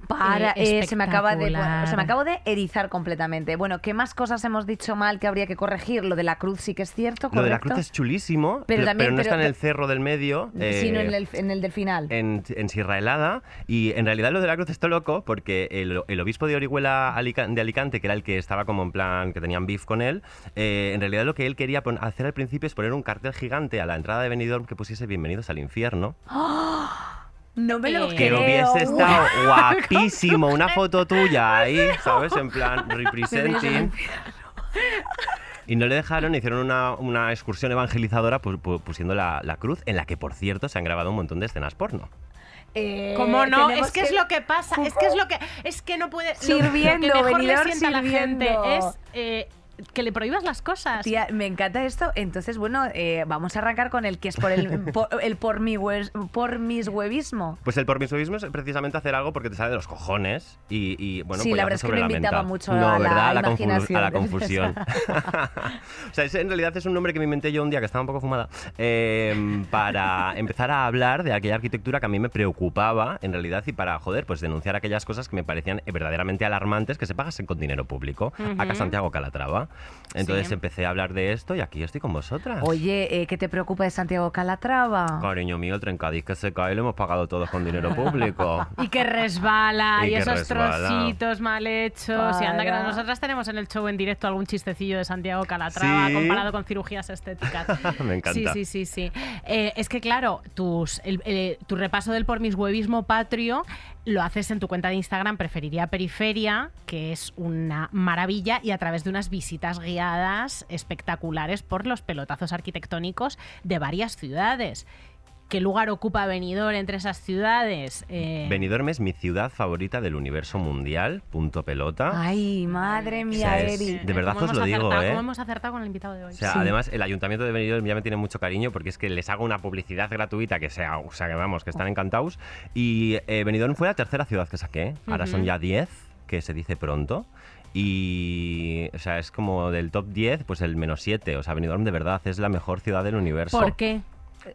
Para, Eh, se me acaba de bueno, se me acabo de erizar completamente. Bueno, ¿qué más cosas hemos dicho mal que habría que corregir? Lo de la cruz sí que es cierto, Lo de la ¿correcto? cruz es chulísimo, Pero pero, también- no pero- está en el cerro del medio. sino eh, en el, en el del final. en, en Sierra Helada y en realidad lo de la cruz está loco porque el, el obispo de Orihuela de Alicante, que era el que estaba como en plan que tenían beef con él, eh, en realidad lo que él quería hacer al principio es poner un cartel gigante a la entrada de Benidorm que pusiese bienvenidos al infierno. No me lo Eh, Que hubiese estado guapísimo una foto tuya ahí, ¿sabes? En plan representing. Y no le dejaron, hicieron una, una excursión evangelizadora pu- pu- pusiendo la, la cruz, en la que, por cierto, se han grabado un montón de escenas porno. Eh, ¿Cómo no? Es que, es lo que pasa, es que es lo que es que no puede Sirviendo, lo que mejor le sienta a la gente es eh, que le prohíbas las cosas. Tía, me encanta esto. Entonces, bueno, eh, vamos a arrancar con el que es por el por, el por mi hues- por mis huevismo. Pues el permisovismo es precisamente hacer algo porque te sale de los cojones y, y, bueno, Sí, pues la verdad es que la invitaba mucho no, a la ¿verdad? A la, confu- imaginación. a la confusión. o sea, ese en realidad es un nombre que me inventé yo un día que estaba un poco fumada eh, para empezar a hablar de aquella arquitectura que a mí me preocupaba en realidad y para, joder, pues denunciar aquellas cosas que me parecían verdaderamente alarmantes que se pagasen con dinero público. Acá Santiago Calatrava. Entonces Sí. empecé a hablar de esto y aquí estoy con vosotras. Oye, eh, ¿qué te preocupa de Santiago Calatrava? Cariño mío, el trencadís que se cae lo hemos pagado todos con dinero público. Y que resbala, Y y, que esos resbala. trocitos mal hechos. Y anda que Para. nosotras tenemos en el show en directo algún chistecillo de Santiago Calatrava ¿Sí? comparado con cirugías estéticas. Me encanta. Sí, sí, sí, sí. Eh, es que claro, tus, el- eh, tu repaso del por mis huevismo patrio lo haces en tu cuenta de Instagram Preferiría Periferia, que es una maravilla, y a través de unas visitas guiadas espectaculares por los pelotazos arquitectónicos de varias ciudades. ¿Qué lugar ocupa Benidorm entre esas ciudades? Eh, Benidorm es mi ciudad favorita del universo mundial, punto pelota. Ay, madre mía, sea, es- Eri. de verdad ¿cómo os lo digo, acertado- ¿eh? ¿Cómo hemos acertado con el invitado de hoy? O sea, Sí. además el ayuntamiento de Benidorm ya me tiene mucho cariño porque es que les hago una publicidad gratuita que sea, o sea, que vamos, que están encantados. Y eh, Benidorm fue la tercera ciudad que saqué. Ahora son Ujú. ya 10, que se dice pronto. Y, o sea, es como del top 10, pues el menos 7. O sea, Benidorm de verdad es la mejor ciudad del universo. ¿Por qué?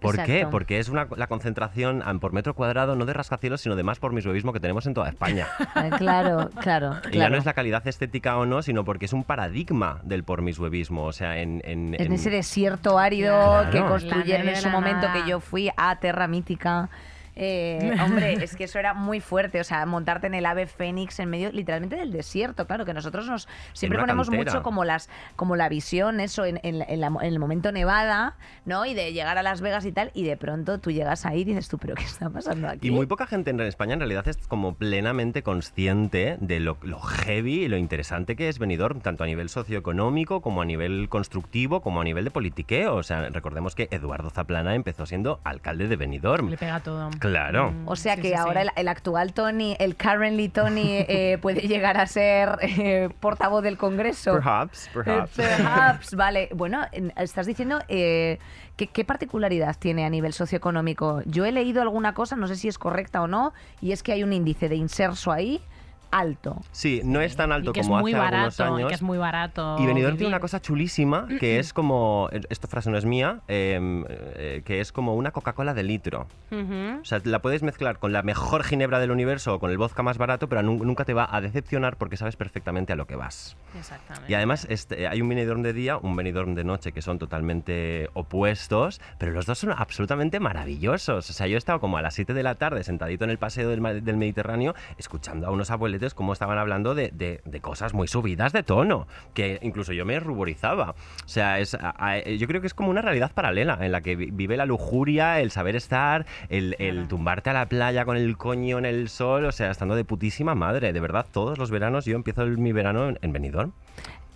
¿Por qué? Porque es una, la concentración ah, por metro cuadrado no de rascacielos, sino de más por mismo que tenemos en toda España. Eh, Claro, claro, Y ya no es la calidad estética o no, sino porque es un paradigma del pormishuevismo. O sea, en... en- En en- ese desierto árido Claro. que construyeron en su momento nada. que yo fui a Terra Mítica. Eh, hombre, es que eso era muy fuerte, o sea, montarte en el ave fénix en medio literalmente del desierto, claro, que nosotros nos siempre ponemos cantera. mucho como las como la visión, eso, en, en la- en la- en el momento nevada, ¿no? Y de llegar a Las Vegas y tal, y de pronto tú llegas ahí y dices tú, pero ¿qué está pasando aquí? Y muy poca gente en España en realidad es como plenamente consciente de lo, lo heavy y lo interesante que es Benidorm, tanto a nivel socioeconómico como a nivel constructivo, como a nivel de politiqueo. O sea, recordemos que Eduardo Zaplana empezó siendo alcalde de Benidorm. Le pega todo. Claro. Mm, O sea sí, que sí, sí. ahora el, el actual Tony, el currently Tony, eh, puede llegar a ser eh, portavoz del Congreso. Perhaps, perhaps. Eh, perhaps, vale. Bueno, en- estás diciendo eh, ¿qué, qué particularidad tiene a nivel socioeconómico. Yo he leído alguna cosa, no sé si es correcta o no, y es que hay un índice de inserso ahí alto. Sí, no es tan alto y que como es muy hace barato, algunos y años. que es muy barato. Y Benidorm tiene una cosa chulísima que es como, esta frase no es mía, eh, eh, que es como una Coca-Cola de litro. O sea, la puedes mezclar con la mejor ginebra del universo o con el vodka más barato, pero nu- nunca te va a decepcionar porque sabes perfectamente a lo que vas. Exactamente. Y además este, hay un Benidorm de día, un Benidorm de noche que son totalmente opuestos, pero los dos son absolutamente maravillosos. O sea, yo he estado como a las 7 de la tarde sentadito en el paseo del, Mediterráneo escuchando a unos cómo estaban hablando de, de- de cosas muy subidas de tono, que incluso yo me ruborizaba. O sea, es, a- a- yo creo que es como una realidad paralela en la que vi- vive la lujuria, el saber estar, el, el tumbarte a la playa con el coño en el sol, o sea, estando de putísima madre. De verdad, todos los veranos yo empiezo el- mi verano en, en Benidorm.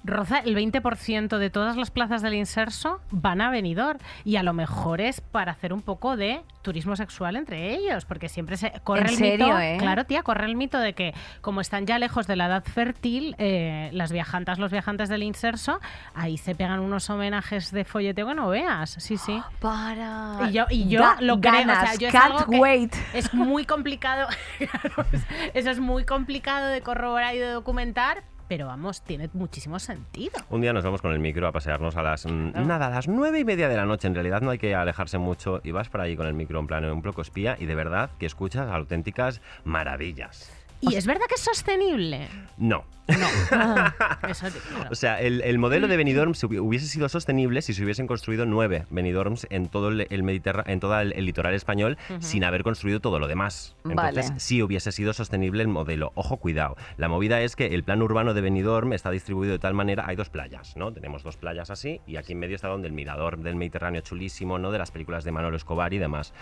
Roza, el 20% de todas las plazas del inserso van a Benidorm y a lo mejor es para hacer un poco de turismo sexual entre ellos, porque siempre se corre ¿En el serio, mito, eh? claro, tía, corre el mito de que como están ya lejos de la edad fértil, eh, las viajantas, los viajantes del inserso, ahí se pegan unos homenajes de folleteo que no veas, sí, sí. Para. Y yo, y yo Ga- lo creo, o sea, ganas, yo es can't algo que wait. es muy complicado, eso es muy complicado de corroborar y de documentar, pero vamos, tiene muchísimo sentido. Un día nos vamos con el micro a pasearnos a las mm, nada, a las nueve y media de la noche. En realidad no hay que alejarse mucho y vas por ahí con el micro en plan un poco espía y de verdad que escuchas auténticas maravillas. ¿Y es verdad que es sostenible? No. Eso, claro. O sea, el, el modelo de Benidorm se hubi- hubiese sido sostenible si se hubiesen construido nueve Benidorms en todo el, en todo el, el litoral español sin haber construido todo lo demás. Entonces, Vale. sí hubiese sido sostenible el modelo. Ojo, cuidado. La movida es que el plan urbano de Benidorm está distribuido de tal manera, hay dos playas, ¿no? Tenemos dos playas así y aquí en medio está donde el mirador del Mediterráneo chulísimo, ¿no? De las películas de Manolo Escobar y demás.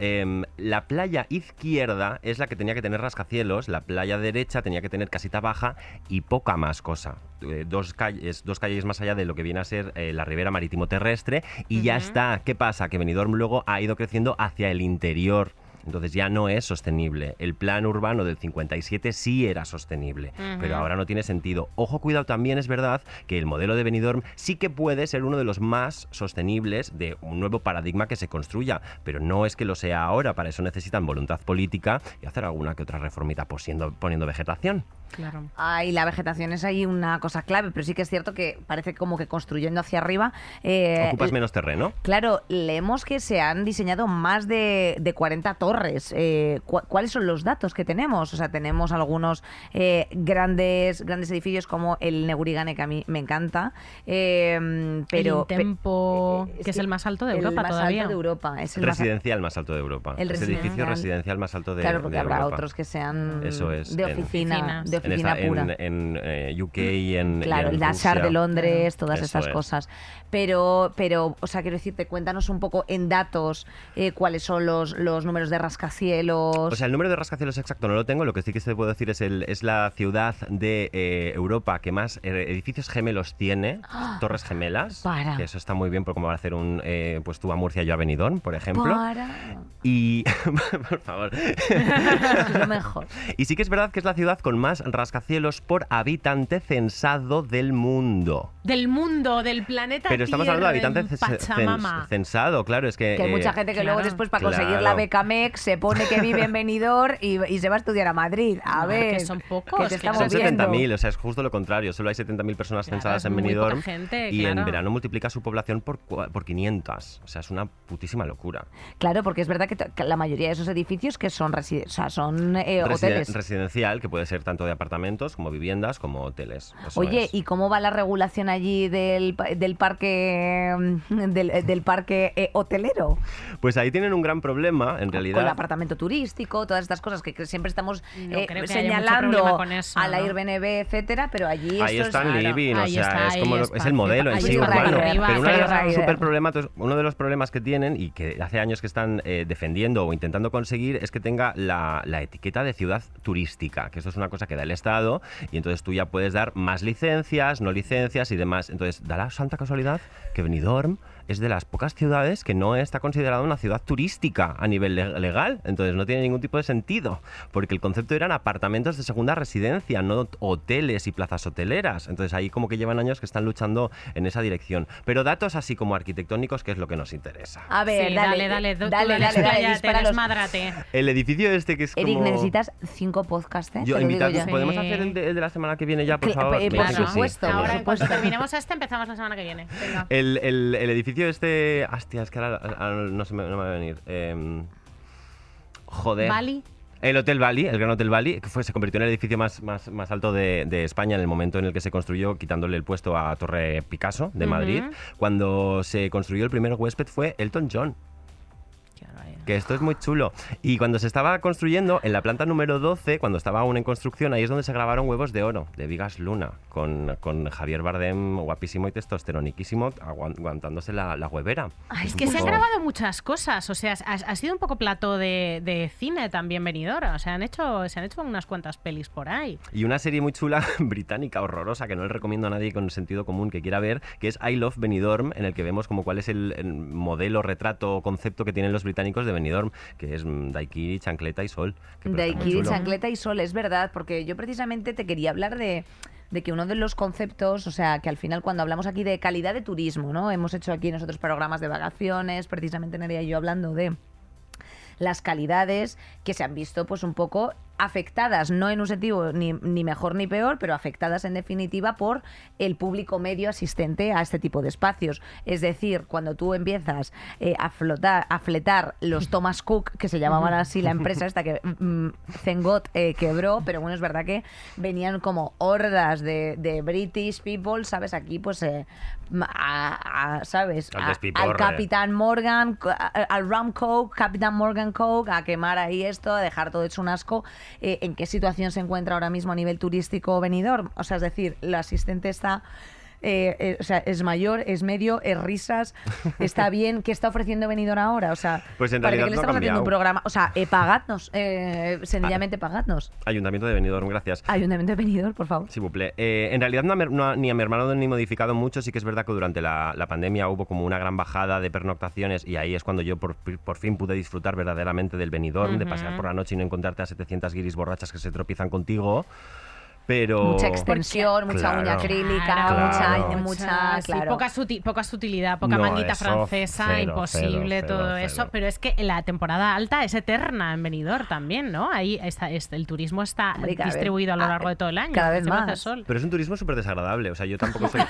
Em, la playa izquierda es la que tenía que tener rascacielos, la playa derecha tenía que tener casita baja y poca más cosa. Eh, dos, calles, dos calles más allá de lo que viene a ser eh, la ribera marítimo terrestre y ya está. ¿Qué pasa? Que Benidorm luego ha ido creciendo hacia el interior. Entonces ya no es sostenible. El plan urbano del 57 sí era sostenible, pero ahora no tiene sentido. Ojo, cuidado, también es verdad que el modelo de Benidorm sí que puede ser uno de los más sostenibles de un nuevo paradigma que se construya, pero no es que lo sea ahora. Para eso necesitan voluntad política y hacer alguna que otra reformita poniendo, poniendo vegetación. Claro. Ay, la vegetación es ahí una cosa clave, pero sí que es cierto que parece como que construyendo hacia arriba. eh, Ocupas menos terreno. Claro, leemos que se han diseñado más de, de 40 torres. Eh, cu- ¿Cuáles son los datos que tenemos? O sea, tenemos algunos eh, grandes, grandes edificios como el Neurigane, que a mí me encanta. eh, pero, el pe- Intempo, eh, que es el más alto de el Europa más todavía. alto de Europa. Es el más Residencial más alto de Europa. El el edificio residencial. más alto de Claro, porque de habrá Europa. otros que sean Eso es, de en- oficina, Oficinas. De En, esta- pura. en, en, eh, UK y en, y Claro, en el Dashar de Londres, todas Eso estas es. cosas. Pero, pero, o sea, quiero decirte, cuéntanos un poco en datos eh, cuáles son los, los números de rascacielos. O sea, el número de rascacielos exacto no lo tengo. Lo que sí que te puedo decir es el, es la ciudad de eh, Europa que más eh, edificios gemelos tiene, torres gemelas. Para. Que eso está muy bien, porque como va a hacer un, eh, pues tú a Murcia, yo a Benidorm, por ejemplo. Para. Y, por favor. Lo mejor. Y sí que es verdad que es la ciudad con más rascacielos por habitante censado del mundo. Del mundo, del planeta Pero estamos hablando de Pachamama. censado, claro, es que... Que hay eh, mucha gente que luego después para Claro. conseguir la beca MEC se pone que vive en Benidorm y, y se va a estudiar a Madrid. A No, ver. que son pocos, que te que estamos Son Estamos viendo. 70.000, o sea, es justo lo contrario. Solo hay 70.000 personas Claro, censadas en Benidorm. gente, y en verano multiplica su población por, por 500. O sea, es una putísima locura. Claro, porque es verdad que, la mayoría de esos edificios que son, o sea, son eh, Residen- hoteles. residencial, que puede ser tanto de apartamentos como viviendas como hoteles. Eso Oye, es. ¿y cómo va la regulación allí del, del parque mm, del, del parque eh, hotelero? Pues ahí tienen un gran problema, en realidad. turístico, el apartamento turístico, todas estas cosas que que siempre estamos No eh, que señalando con al ¿no? Airbnb, etcétera, pero allí Ahí esto está es... el living, o ahí sea, está, es ahí como es el modelo en sí arriba, Pero uno de los super problemas, uno de los problemas que tienen y que hace años que están eh, defendiendo o intentando conseguir es que tenga la, la etiqueta de ciudad turística, que eso es una cosa que da el Estado y entonces tú ya puedes dar más licencias, no licencias y demás. Entonces, da la santa casualidad que Benidorm es de las pocas ciudades que no está considerada una ciudad turística a nivel le- legal. Entonces no tiene ningún tipo de sentido, porque el concepto eran apartamentos de segunda residencia, no hoteles y plazas hoteleras. Entonces ahí como que llevan años que están luchando en esa dirección. Pero datos así como arquitectónicos, que es lo que nos interesa. A ver, Sí, dale, dale, dale, dale, dale, dale, desmádrate. El edificio este que es Eric, como... necesitas cinco podcasts, ¿eh? Yo. ¿Podemos Sí. hacer el de, el de la semana que viene ya, por favor? eh, por supuesto. Ahora, en cuanto supuesto. terminemos este, empezamos la semana que viene. Venga. El, el- el edificio este... Hostia, es que ahora, ahora no, se me, no me va a venir. Em, joder. Bali. El Hotel Bali, el Gran Hotel Bali, que fue, se convirtió en el edificio más, más, más alto de, de España en el momento en el que se construyó, quitándole el puesto a Torre Picasso de Madrid. Cuando se construyó el primer huésped fue Elton John. Que esto es muy chulo. Y cuando se estaba construyendo, en la planta número 12, cuando estaba aún en construcción, ahí es donde se grabaron Huevos de Oro, de Vigas Luna, con, con Javier Bardem, guapísimo y testosteroniquísimo, aguan- aguantándose la, la huevera. Ay, Es que se han grabado muchas cosas, o sea, ha, ha sido un poco plato de, de cine también venidora, o sea, han hecho, se han hecho unas cuantas pelis por ahí. Y una serie muy chula, británica, horrorosa, que no le recomiendo a nadie con sentido común que quiera ver, que es I Love Benidorm, en el que vemos como cuál es el, el modelo, retrato, concepto que tienen los británicos de Benidorm, que es mm, daiquiri, chancleta y sol. que Daiquiri, chancleta y sol, es verdad, porque yo precisamente te quería hablar de, de que uno de los conceptos, o sea, que al final cuando hablamos aquí de calidad de turismo, ¿no? Hemos hecho aquí nosotros programas de vacaciones, precisamente Nerea y yo hablando de las calidades que se han visto pues un poco afectadas, no en un sentido ni, ni mejor ni peor, pero afectadas en definitiva por el público medio asistente a este tipo de espacios. Es decir, cuando tú empiezas eh, a flotar, a fletar los Thomas Cook, que se llamaban así la empresa esta que mm, Zengot eh, quebró, pero bueno, es verdad que venían como hordas de, de British people, ¿sabes? Aquí pues eh, a- a- ¿sabes? Al A- al Capitán Morgan, al Ram Coke, Capitán Morgan Coke, a quemar ahí esto, a dejar todo hecho un asco. Eh, ¿En qué situación se encuentra ahora mismo a nivel turístico Benidorm? O sea, es decir, el asistente está... eh, eh, o sea, es mayor, es medio, es risas, está bien. ¿Qué está ofreciendo Benidorm ahora? O sea, Pues en ¿para qué realidad le no estamos haciendo un programa? O sea, eh, pagadnos, eh, sencillamente pagadnos. Ayuntamiento de Benidorm, gracias. Ayuntamiento de Benidorm, por favor. Sí, buple. En realidad no no ni ha mermado ni modificado mucho. Sí que es verdad que durante la, la pandemia hubo como una gran bajada de pernoctaciones y ahí es cuando yo por, por fin pude disfrutar verdaderamente del Benidorm, de pasear por la noche y no encontrarte a 700 guiris borrachas que se tropiezan contigo. Pero... Mucha extensión, mucha Claro. uña acrílica, Claro. mucha, mucha, sí, poca, suti- poca sutilidad, poca No, manguita eso, francesa, cero, imposible cero, todo cero, eso. cero. Pero es que la temporada alta es eterna en Benidorm también, ¿no? Ahí está, es- el turismo está Hombre, cada vez- distribuido a lo ah, largo de todo el año. cada vez más. sol. Pero es un turismo súper desagradable. O sea, yo tampoco soy.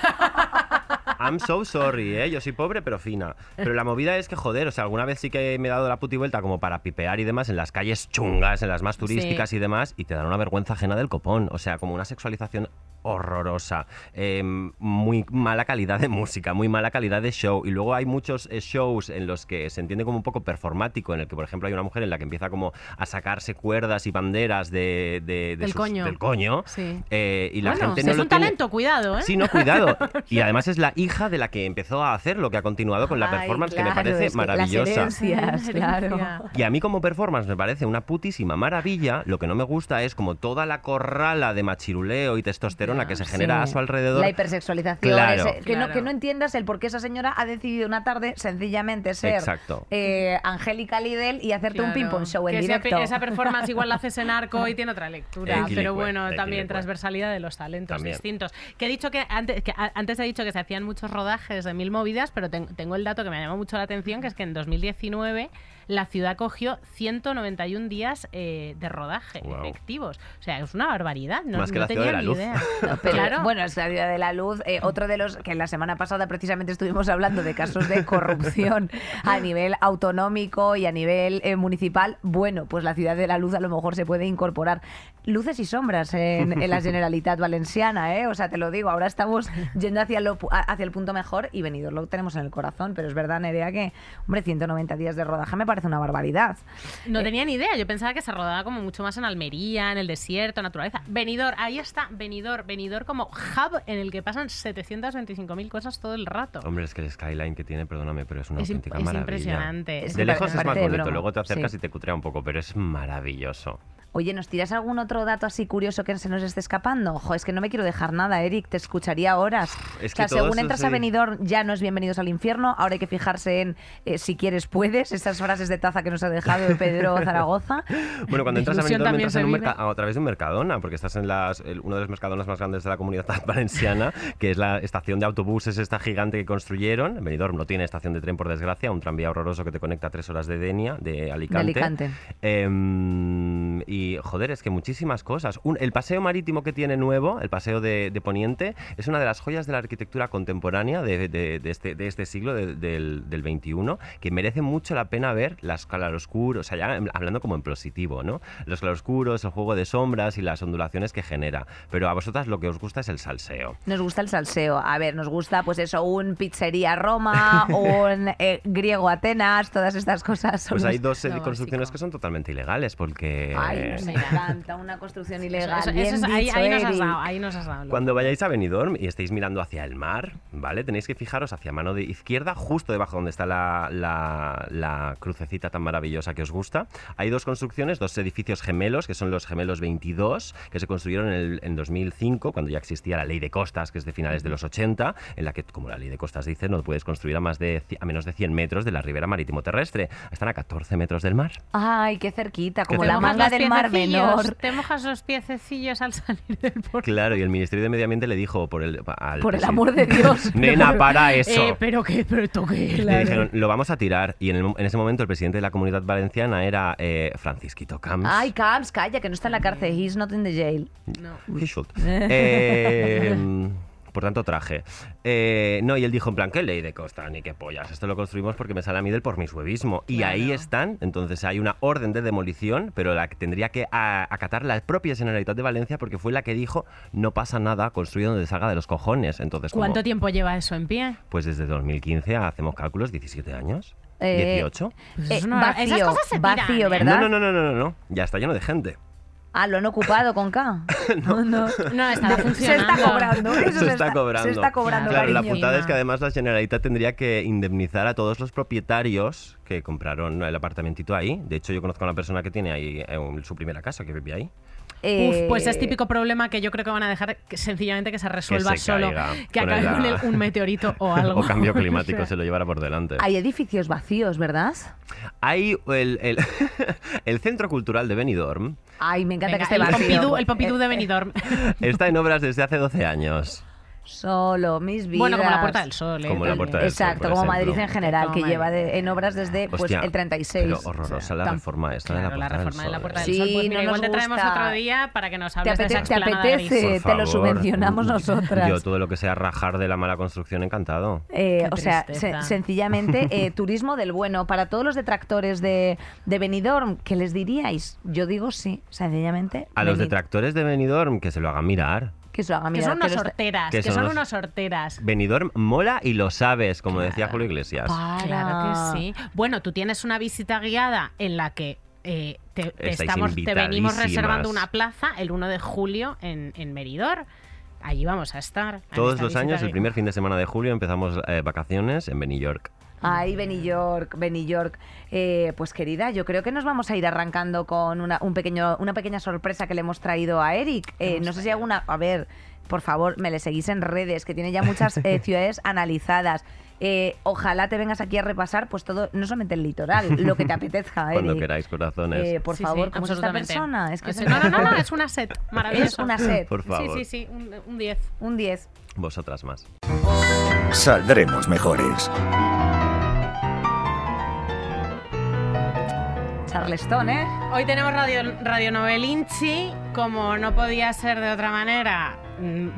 I'm so sorry, ¿eh? Yo soy pobre pero fina. Pero la movida es que, joder, o sea, alguna vez sí que me he dado la puta y vuelta como para pipear y demás en las calles chungas, en las más turísticas Sí. y demás, y te dan una vergüenza ajena del copón. O sea, como una sexualización horrorosa, eh, muy mala calidad de música, muy mala calidad de show. Y luego hay muchos eh, shows en los que se entiende como un poco performático, en el que, por ejemplo, hay una mujer en la que empieza como a sacarse cuerdas y banderas de, de- de Del sus- coño. del coño. Sí. eh, y la bueno, gente no es lo un tiene- talento, cuidado, ¿eh? Sí, no, cuidado. Y además es la hija de la que empezó a hacer lo que ha continuado con la Ay, performance, que me parece es que maravillosa. Las herencias, claro. Y a mí como performance me parece una putísima maravilla. Lo que no me gusta es como toda la corrala de machiruleo y testosterona que se genera a su alrededor. La hipersexualización. Claro. ese- que, no, que no entiendas el por qué esa señora ha decidido una tarde sencillamente ser Exacto. eh, Angélica Lidl y hacerte un ping-pong show en Que esa- directo. Esa, performance igual la haces en arco y tiene otra lectura. Equilicue, pero bueno, también equilicue. transversalidad de los talentos También. distintos. Que he dicho que antes, que antes he dicho que se hacían muchos rodajes de mil movidas, pero ten- tengo el dato que me llamó mucho la atención, que es que en 2019 la ciudad cogió 191 días eh, de rodaje efectivos. O sea, es una barbaridad. No, Más que no la ciudad tenía de la ni luz. idea. No, pero, Claro. Bueno, es la Ciudad de la Luz. eh, otro de los que la semana pasada precisamente estuvimos hablando de casos de corrupción a nivel autonómico y a nivel eh, municipal. Bueno, pues la Ciudad de la Luz a lo mejor se puede incorporar luces y sombras en, en la Generalitat Valenciana, ¿eh? O sea, te lo digo, ahora estamos yendo hacia, lo, hacia el punto mejor y Benidorm lo tenemos en el corazón. Pero es verdad, Nerea, que, hombre, 190 días de rodaje me parece una barbaridad. No tenía ni idea, yo pensaba que se rodaba como mucho más en Almería, en el desierto, naturaleza. Benidorm, ahí está, Benidorm, Benidorm como hub en el que pasan 725.000 cosas todo el rato. Hombre, es que el skyline que tiene, perdóname, pero es una Es, auténtica es maravilla. impresionante. Es De lejos es más bonito, broma. luego te acercas Sí. y te cutrea un poco, pero es maravilloso. Oye, ¿nos tiras algún otro dato así curioso que se nos esté escapando? Ojo, es que no me quiero dejar nada, Eric, te escucharía horas. Es o sea, que según entras sí. a Benidorm ya no es bienvenidos al infierno, ahora hay que fijarse en eh, si quieres puedes, esas frases de taza que nos ha dejado de Pedro Zaragoza. Bueno, cuando entras a Benidorm entras en un a través de un Mercadona, porque estás en las, el- uno de los Mercadonas más grandes de la comunidad valenciana, que es la estación de autobuses esta gigante que construyeron. Benidorm no tiene estación de tren, por desgracia, un tranvía horroroso que te conecta a tres horas de Denia, de Alicante. Alicante. Em, y, joder, es que muchísimas cosas. Un- el paseo marítimo que tiene nuevo, el paseo de, de Poniente, es una de las joyas de la arquitectura contemporánea de, de- de este, este siglo, de- del, del 21, que merece mucho la pena ver las claroscuros, o sea, ya hablando como en positivo, ¿no? Los claroscuros, el juego de sombras y las ondulaciones que genera. Pero a vosotras lo que os gusta es el salseo. Nos gusta el salseo. A ver, nos gusta, pues eso, un pizzería Roma, un eh, griego Atenas, todas estas cosas. son Pues hay dos eh, construcciones básico. que son totalmente ilegales, porque... Ay, nos encanta una construcción ilegal. eso- eso ahí, dicho, ahí nos has dado, ahí nos has dado. loco. Cuando vayáis a Benidorm y estéis mirando hacia el mar, ¿vale? Tenéis que fijaros hacia mano de izquierda, justo debajo donde está la, la- la crucecita tan maravillosa que os gusta. Hay dos construcciones, dos edificios gemelos, que son los gemelos 22, que se construyeron en, el- en 2005, cuando ya existía la ley de costas, que es de finales de los 80, en la que, como la ley de costas dice, no puedes construir a, más de, a menos de 100 metros de la ribera marítimo terrestre. Están a 14 metros del mar. Ay, qué cerquita, como la manga del mar piececillos, menor. Te mojas los piececillos al salir del puerto. Claro, y el Ministerio de Medio Ambiente le dijo por el... al Por el amor de Dios. Nena, para eso. Eh, pero qué, pero esto qué es? Le dijeron, lo vamos a tirar. Y en, el en ese momento el presidente de la comunidad valenciana era eh, Francisquito Camps. Ay, Camps, calla, que no está en la cárcel. He's not in the jail. No. He should. Eh, por tanto, traje. Eh, no, y él dijo en plan, ¿qué ley de costa? Ni qué pollas. Esto lo construimos porque me sale a mí del por mi suevismo. Y Claro. ahí están. Entonces hay una orden de demolición, pero la que tendría que a- acatar la propia Generalitat de Valencia porque fue la que dijo, no pasa nada, construye donde salga de los cojones. Entonces, como- ¿Cuánto tiempo lleva eso en pie? Pues desde 2015 hacemos cálculos, 17 años. Eh, 18. Pues Eh, es una- vacío, esas cosas se tiran, vacío, ¿eh? ¿verdad? No, no, no, no, no, no. Ya está lleno de gente. Ah, lo han ocupado con K. no, no. No, estará Se funcionando. está cobrando. Eso se, está, cobrando. Se está cobrando, Claro, la putada es que además la Generalitat tendría que indemnizar a todos los propietarios que compraron el apartamentito ahí. De hecho, yo conozco a una persona que tiene ahí eh, su primera casa, que vive ahí. Eh, Uf, pues es típico problema que yo creo que van a dejar que sencillamente que se resuelva se solo, caiga que acabe el- con el- un meteorito o algo. o cambio climático O sea, se lo llevará por delante. Hay edificios vacíos, ¿verdad? Hay el, el, el Centro Cultural de Benidorm. Ay, me encanta venga, que esté el vacío. Pompidou, el Pompidou de Benidorm. Está en obras desde hace 12 años. Solo, mis vidas. bueno, como la Puerta del Sol. ¿eh? Como la. Puerta del Sol, Exacto, por como ejemplo. Madrid en general, que lleva de- en obras desde pues, Hostia, el 36. Pero horrorosa la Tam- reforma esta de la Claro, la Puerta del reforma de la Sol, Puerta ¿eh? del Sí, Sol. Pues no mira, igual te traemos gusta. otro día para que nos ¿Te, hables de esa te apetece? Te lo subvencionamos nosotras. Yo todo lo que sea rajar de la mala construcción, encantado. Eh, o sea, se- sencillamente, eh, turismo del bueno. Para todos los detractores de, de Benidorm, ¿qué les diríais? Yo digo sí, sencillamente. A los detractores de Benidorm, que se lo hagan mirar. Que se lo hagan Que mirar, son unos que los- horteras, que que son son unos- unos horteras. Benidorm mola y lo sabes, como decía Julio Iglesias. Para. Claro que sí. Bueno, tú tienes una visita guiada en la que eh, te, estamos, te venimos reservando una plaza el 1 de julio en, en Meridor. Allí vamos a estar. Todos los años, el primer fin de semana de julio, empezamos eh, vacaciones en Benidorm. Ay, Benny York, Benny York. Eh, pues querida, yo creo que nos vamos a ir arrancando con una, un pequeño, una pequeña sorpresa que le hemos traído a Eric. Eh, no sé si alguna... A ver, por favor, me le seguís en redes, que tiene ya muchas eh, ciudades analizadas. Eh, ojalá te vengas aquí a repasar pues todo, no solamente el litoral, lo que te apetezca, Eric. Cuando queráis, corazones. Eh, por Sí, favor, sí, ¿cómo es esta persona? Es que Sí, se no, no, no, no, es una set maravillosa. Es una set. Por favor, Sí, sí, sí, un, un 10. Un 10. vosotras más. Saldremos mejores. ¿Eh? Hoy tenemos Radio, Radio Novelinchi, como no podía ser de otra manera,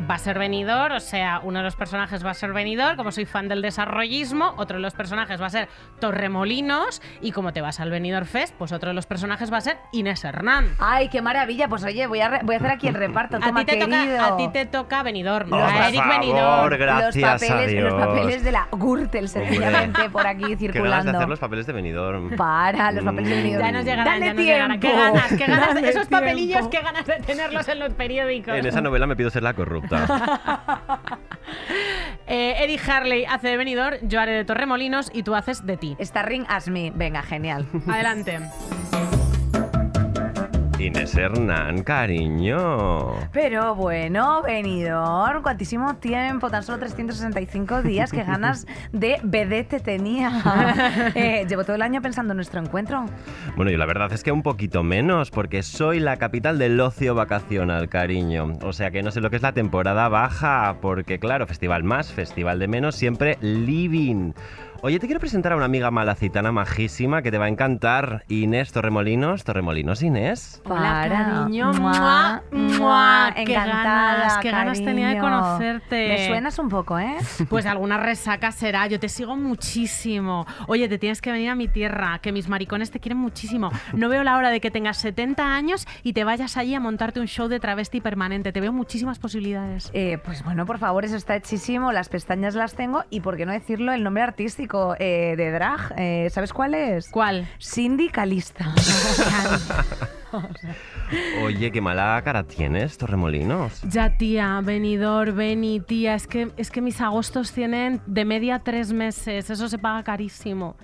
va a ser venidor, o sea, uno de los personajes va a ser venidor, como soy fan del desarrollismo, otro de los personajes va a ser Torremolinos, y como te vas al Venidor Fest, pues otro de los personajes va a ser Inés Hernán. Ay, qué maravilla. Pues oye, voy a, voy a hacer aquí el reparto. A Toma, ti, te querido. toca, a ti te toca Benidorm, Oh, a Eric favor, Benidorm. gracias los papeles, a Dios. los papeles de la Gürtel, sencillamente, por aquí Qué ganas de circulando. hacer los papeles de Benidorm. Para, los papeles de Mm. Benidorm. Ya nos llegarán, Dale ya nos llegarán. Qué ganas, qué ganas. Dale Esos papelillos, qué ganas de tenerlos en los periódicos. En esa novela me pido ser la corrupta. Eh, Eric Harley hace de venidor, yo haré de Torremolinos y tú haces de ti. Starring as me. Venga, genial. Adelante. Inés Hernán, cariño. Pero bueno, venidor, cuantísimo tiempo, tan solo 365 días, qué ganas de vedette tenía. Eh, llevo todo el año pensando en nuestro encuentro. Bueno, yo la verdad es que un poquito menos, porque soy la capital del ocio vacacional, cariño. O sea que no sé lo que es la temporada baja, porque claro, festival más, festival de menos, siempre living. Oye, te quiero presentar a una amiga malacitana majísima que te va a encantar, Inés Torremolinos. Torremolinos, Inés. Hola, Para. cariño. Mua, Mua, mua. Qué Encantada. ganas, qué ganas tenía de conocerte. Me suenas un poco, ¿eh? Pues alguna resaca será. Yo te sigo muchísimo. Oye, te tienes que venir a mi tierra, que mis maricones te quieren muchísimo. No veo la hora de que tengas 70 años y te vayas allí a montarte un show de travesti permanente. Te veo muchísimas posibilidades. Eh, pues bueno, por favor, eso está hechísimo. Las pestañas las tengo y, ¿por qué no decirlo, el nombre artístico eh, de drag? Eh, ¿Sabes cuál es? ¿Cuál? Sindicalista. Oye, qué mala cara tienes, Torremolinos. Ya, tía, venidor, vení, tía. Es que, es que mis agostos tienen de media tres meses. Eso se paga carísimo.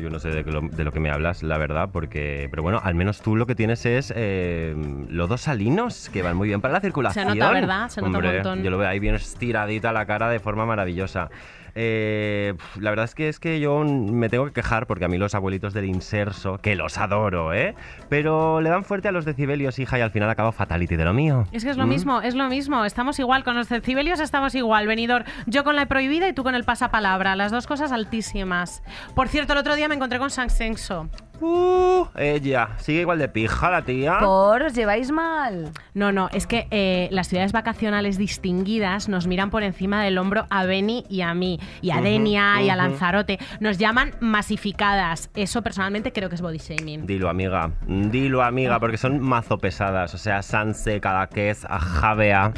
Yo no sé de, lo, de lo que me hablas, la verdad, porque... Pero bueno, al menos tú lo que tienes es eh, lodos salinos, que van muy bien para la circulación. nota, ¿verdad? Se nota un montón. Yo lo veo ahí bien estiradita la cara de forma maravillosa. Eh, la verdad es que es que yo me tengo que quejar porque a mí los abuelitos del inserso, que los adoro, ¿eh? Pero le dan fuerte a los decibelios, hija, y al final acaba fatality de lo mío. Es que es lo ¿Mm? mismo, es lo mismo. Estamos igual, con los decibelios estamos igual. Venidor, yo con la prohibida y tú con el pasapalabra. Las dos cosas altísimas. Por cierto, el otro día me encontré con Sanxenso. Uh, ella, sigue igual de pija la tía. Por, os lleváis mal. No, no, es que eh, las ciudades vacacionales distinguidas nos miran por encima del hombro a Beni y a mí, y a Denia y a. Lanzarote. Nos llaman masificadas. Eso personalmente creo que es body shaming. Dilo, amiga. Dilo, amiga, porque son mazo pesadas. O sea, Sanse, Cadaqués, Javea.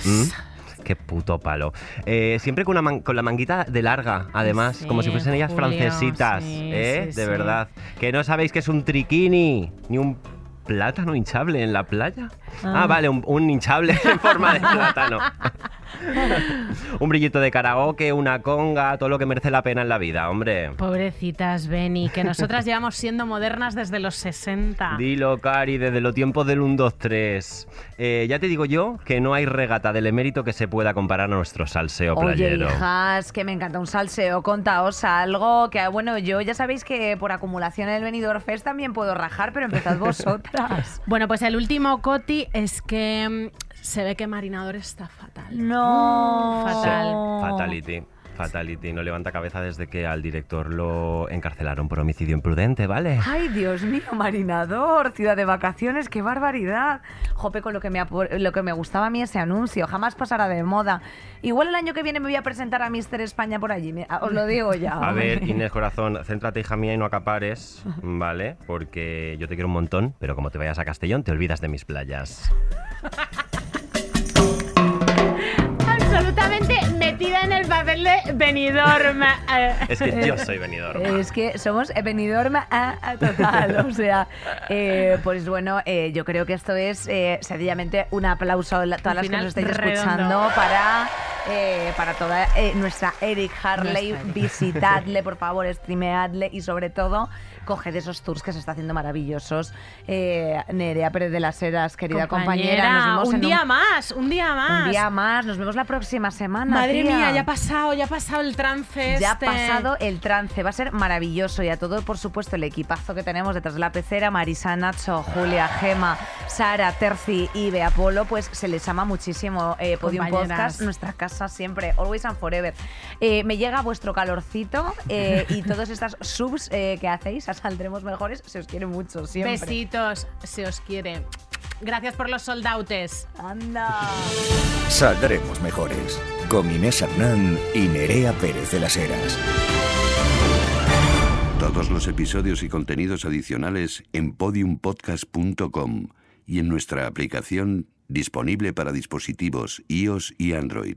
Qué puto palo. Eh, siempre con, una man- con la manguita de larga, además, Sí, como si fuesen ellas Julio, francesitas. sí, ¿eh? sí, de verdad. Que no sabéis que es un triquini, ni un plátano hinchable en la playa. Ah, Ah. vale, un, un hinchable en forma de plátano. un brillito de karaoke, una conga, todo lo que merece la pena en la vida, hombre. Pobrecitas, Beni, que nosotras llevamos siendo modernas desde los 60. Dilo, Cari, desde los tiempos del 1, 2, 3. Eh, ya te digo yo que no hay regata del emérito que se pueda comparar a nuestro salseo Oye, playero. hijas, que me encanta un salseo. Contaos algo. Que bueno, yo ya sabéis que por acumulación en el Benidorm Fest también puedo rajar, pero empezad vosotras. Bueno, pues el último Coti es que mm, se ve que Marinador está fatal. No. Fatal. Fatality. Fatality. No levanta cabeza desde que al director lo encarcelaron por homicidio imprudente, ¿vale? Ay, Dios mío, Marinador, ciudad de vacaciones, qué barbaridad. Jope, con lo que, me, lo que me gustaba a mí ese anuncio, jamás pasará de moda. Igual el año que viene me voy a presentar a Mister España por allí, os lo digo ya. A ver, Inés Corazón, céntrate, hija mía, y no acapares, ¿vale? Porque yo te quiero un montón, pero como te vayas a Castellón, te olvidas de mis playas. Absolutamente metida en el papel de Benidorm. Eh, Es que yo soy venidor. Es que somos Benidorm a, a total, o sea, eh, pues bueno, eh, yo creo que esto es eh, sencillamente un aplauso a todas las que nos estáis redondo. escuchando para, eh, para toda eh, nuestra Eric Harley, Nuestra Eric. visitadle, por favor, streameadle y sobre todo coged esos tours que se está haciendo maravillosos. Eh, Nerea Pérez de las Heras, querida compañera, nos vemos un en día más, un día más. un día más, nos vemos la próxima semana. Madre tía. mía, ya ha pasado, ya ha pasado el trance Ya ha este. pasado el trance, va a ser maravilloso y a todo, por supuesto, el equipazo que tenemos detrás de la pecera, Marisa, Nacho, Julia, Gema, Sara, Terci y Bea Polo, pues se les ama muchísimo. Eh, Podium. Podcast, nuestra casa siempre, always and forever. Eh, me llega vuestro calorcito eh, y todas estas subs que hacéis Saldremos Mejores, se os quiere mucho, siempre. Besitos, se os quiere. Gracias por los soldautes. Anda. Saldremos mejores. Con Inés Hernán y Nerea Pérez de las Heras. Todos los episodios y contenidos adicionales en podiumpodcast.com y en nuestra aplicación disponible para dispositivos iOS y Android.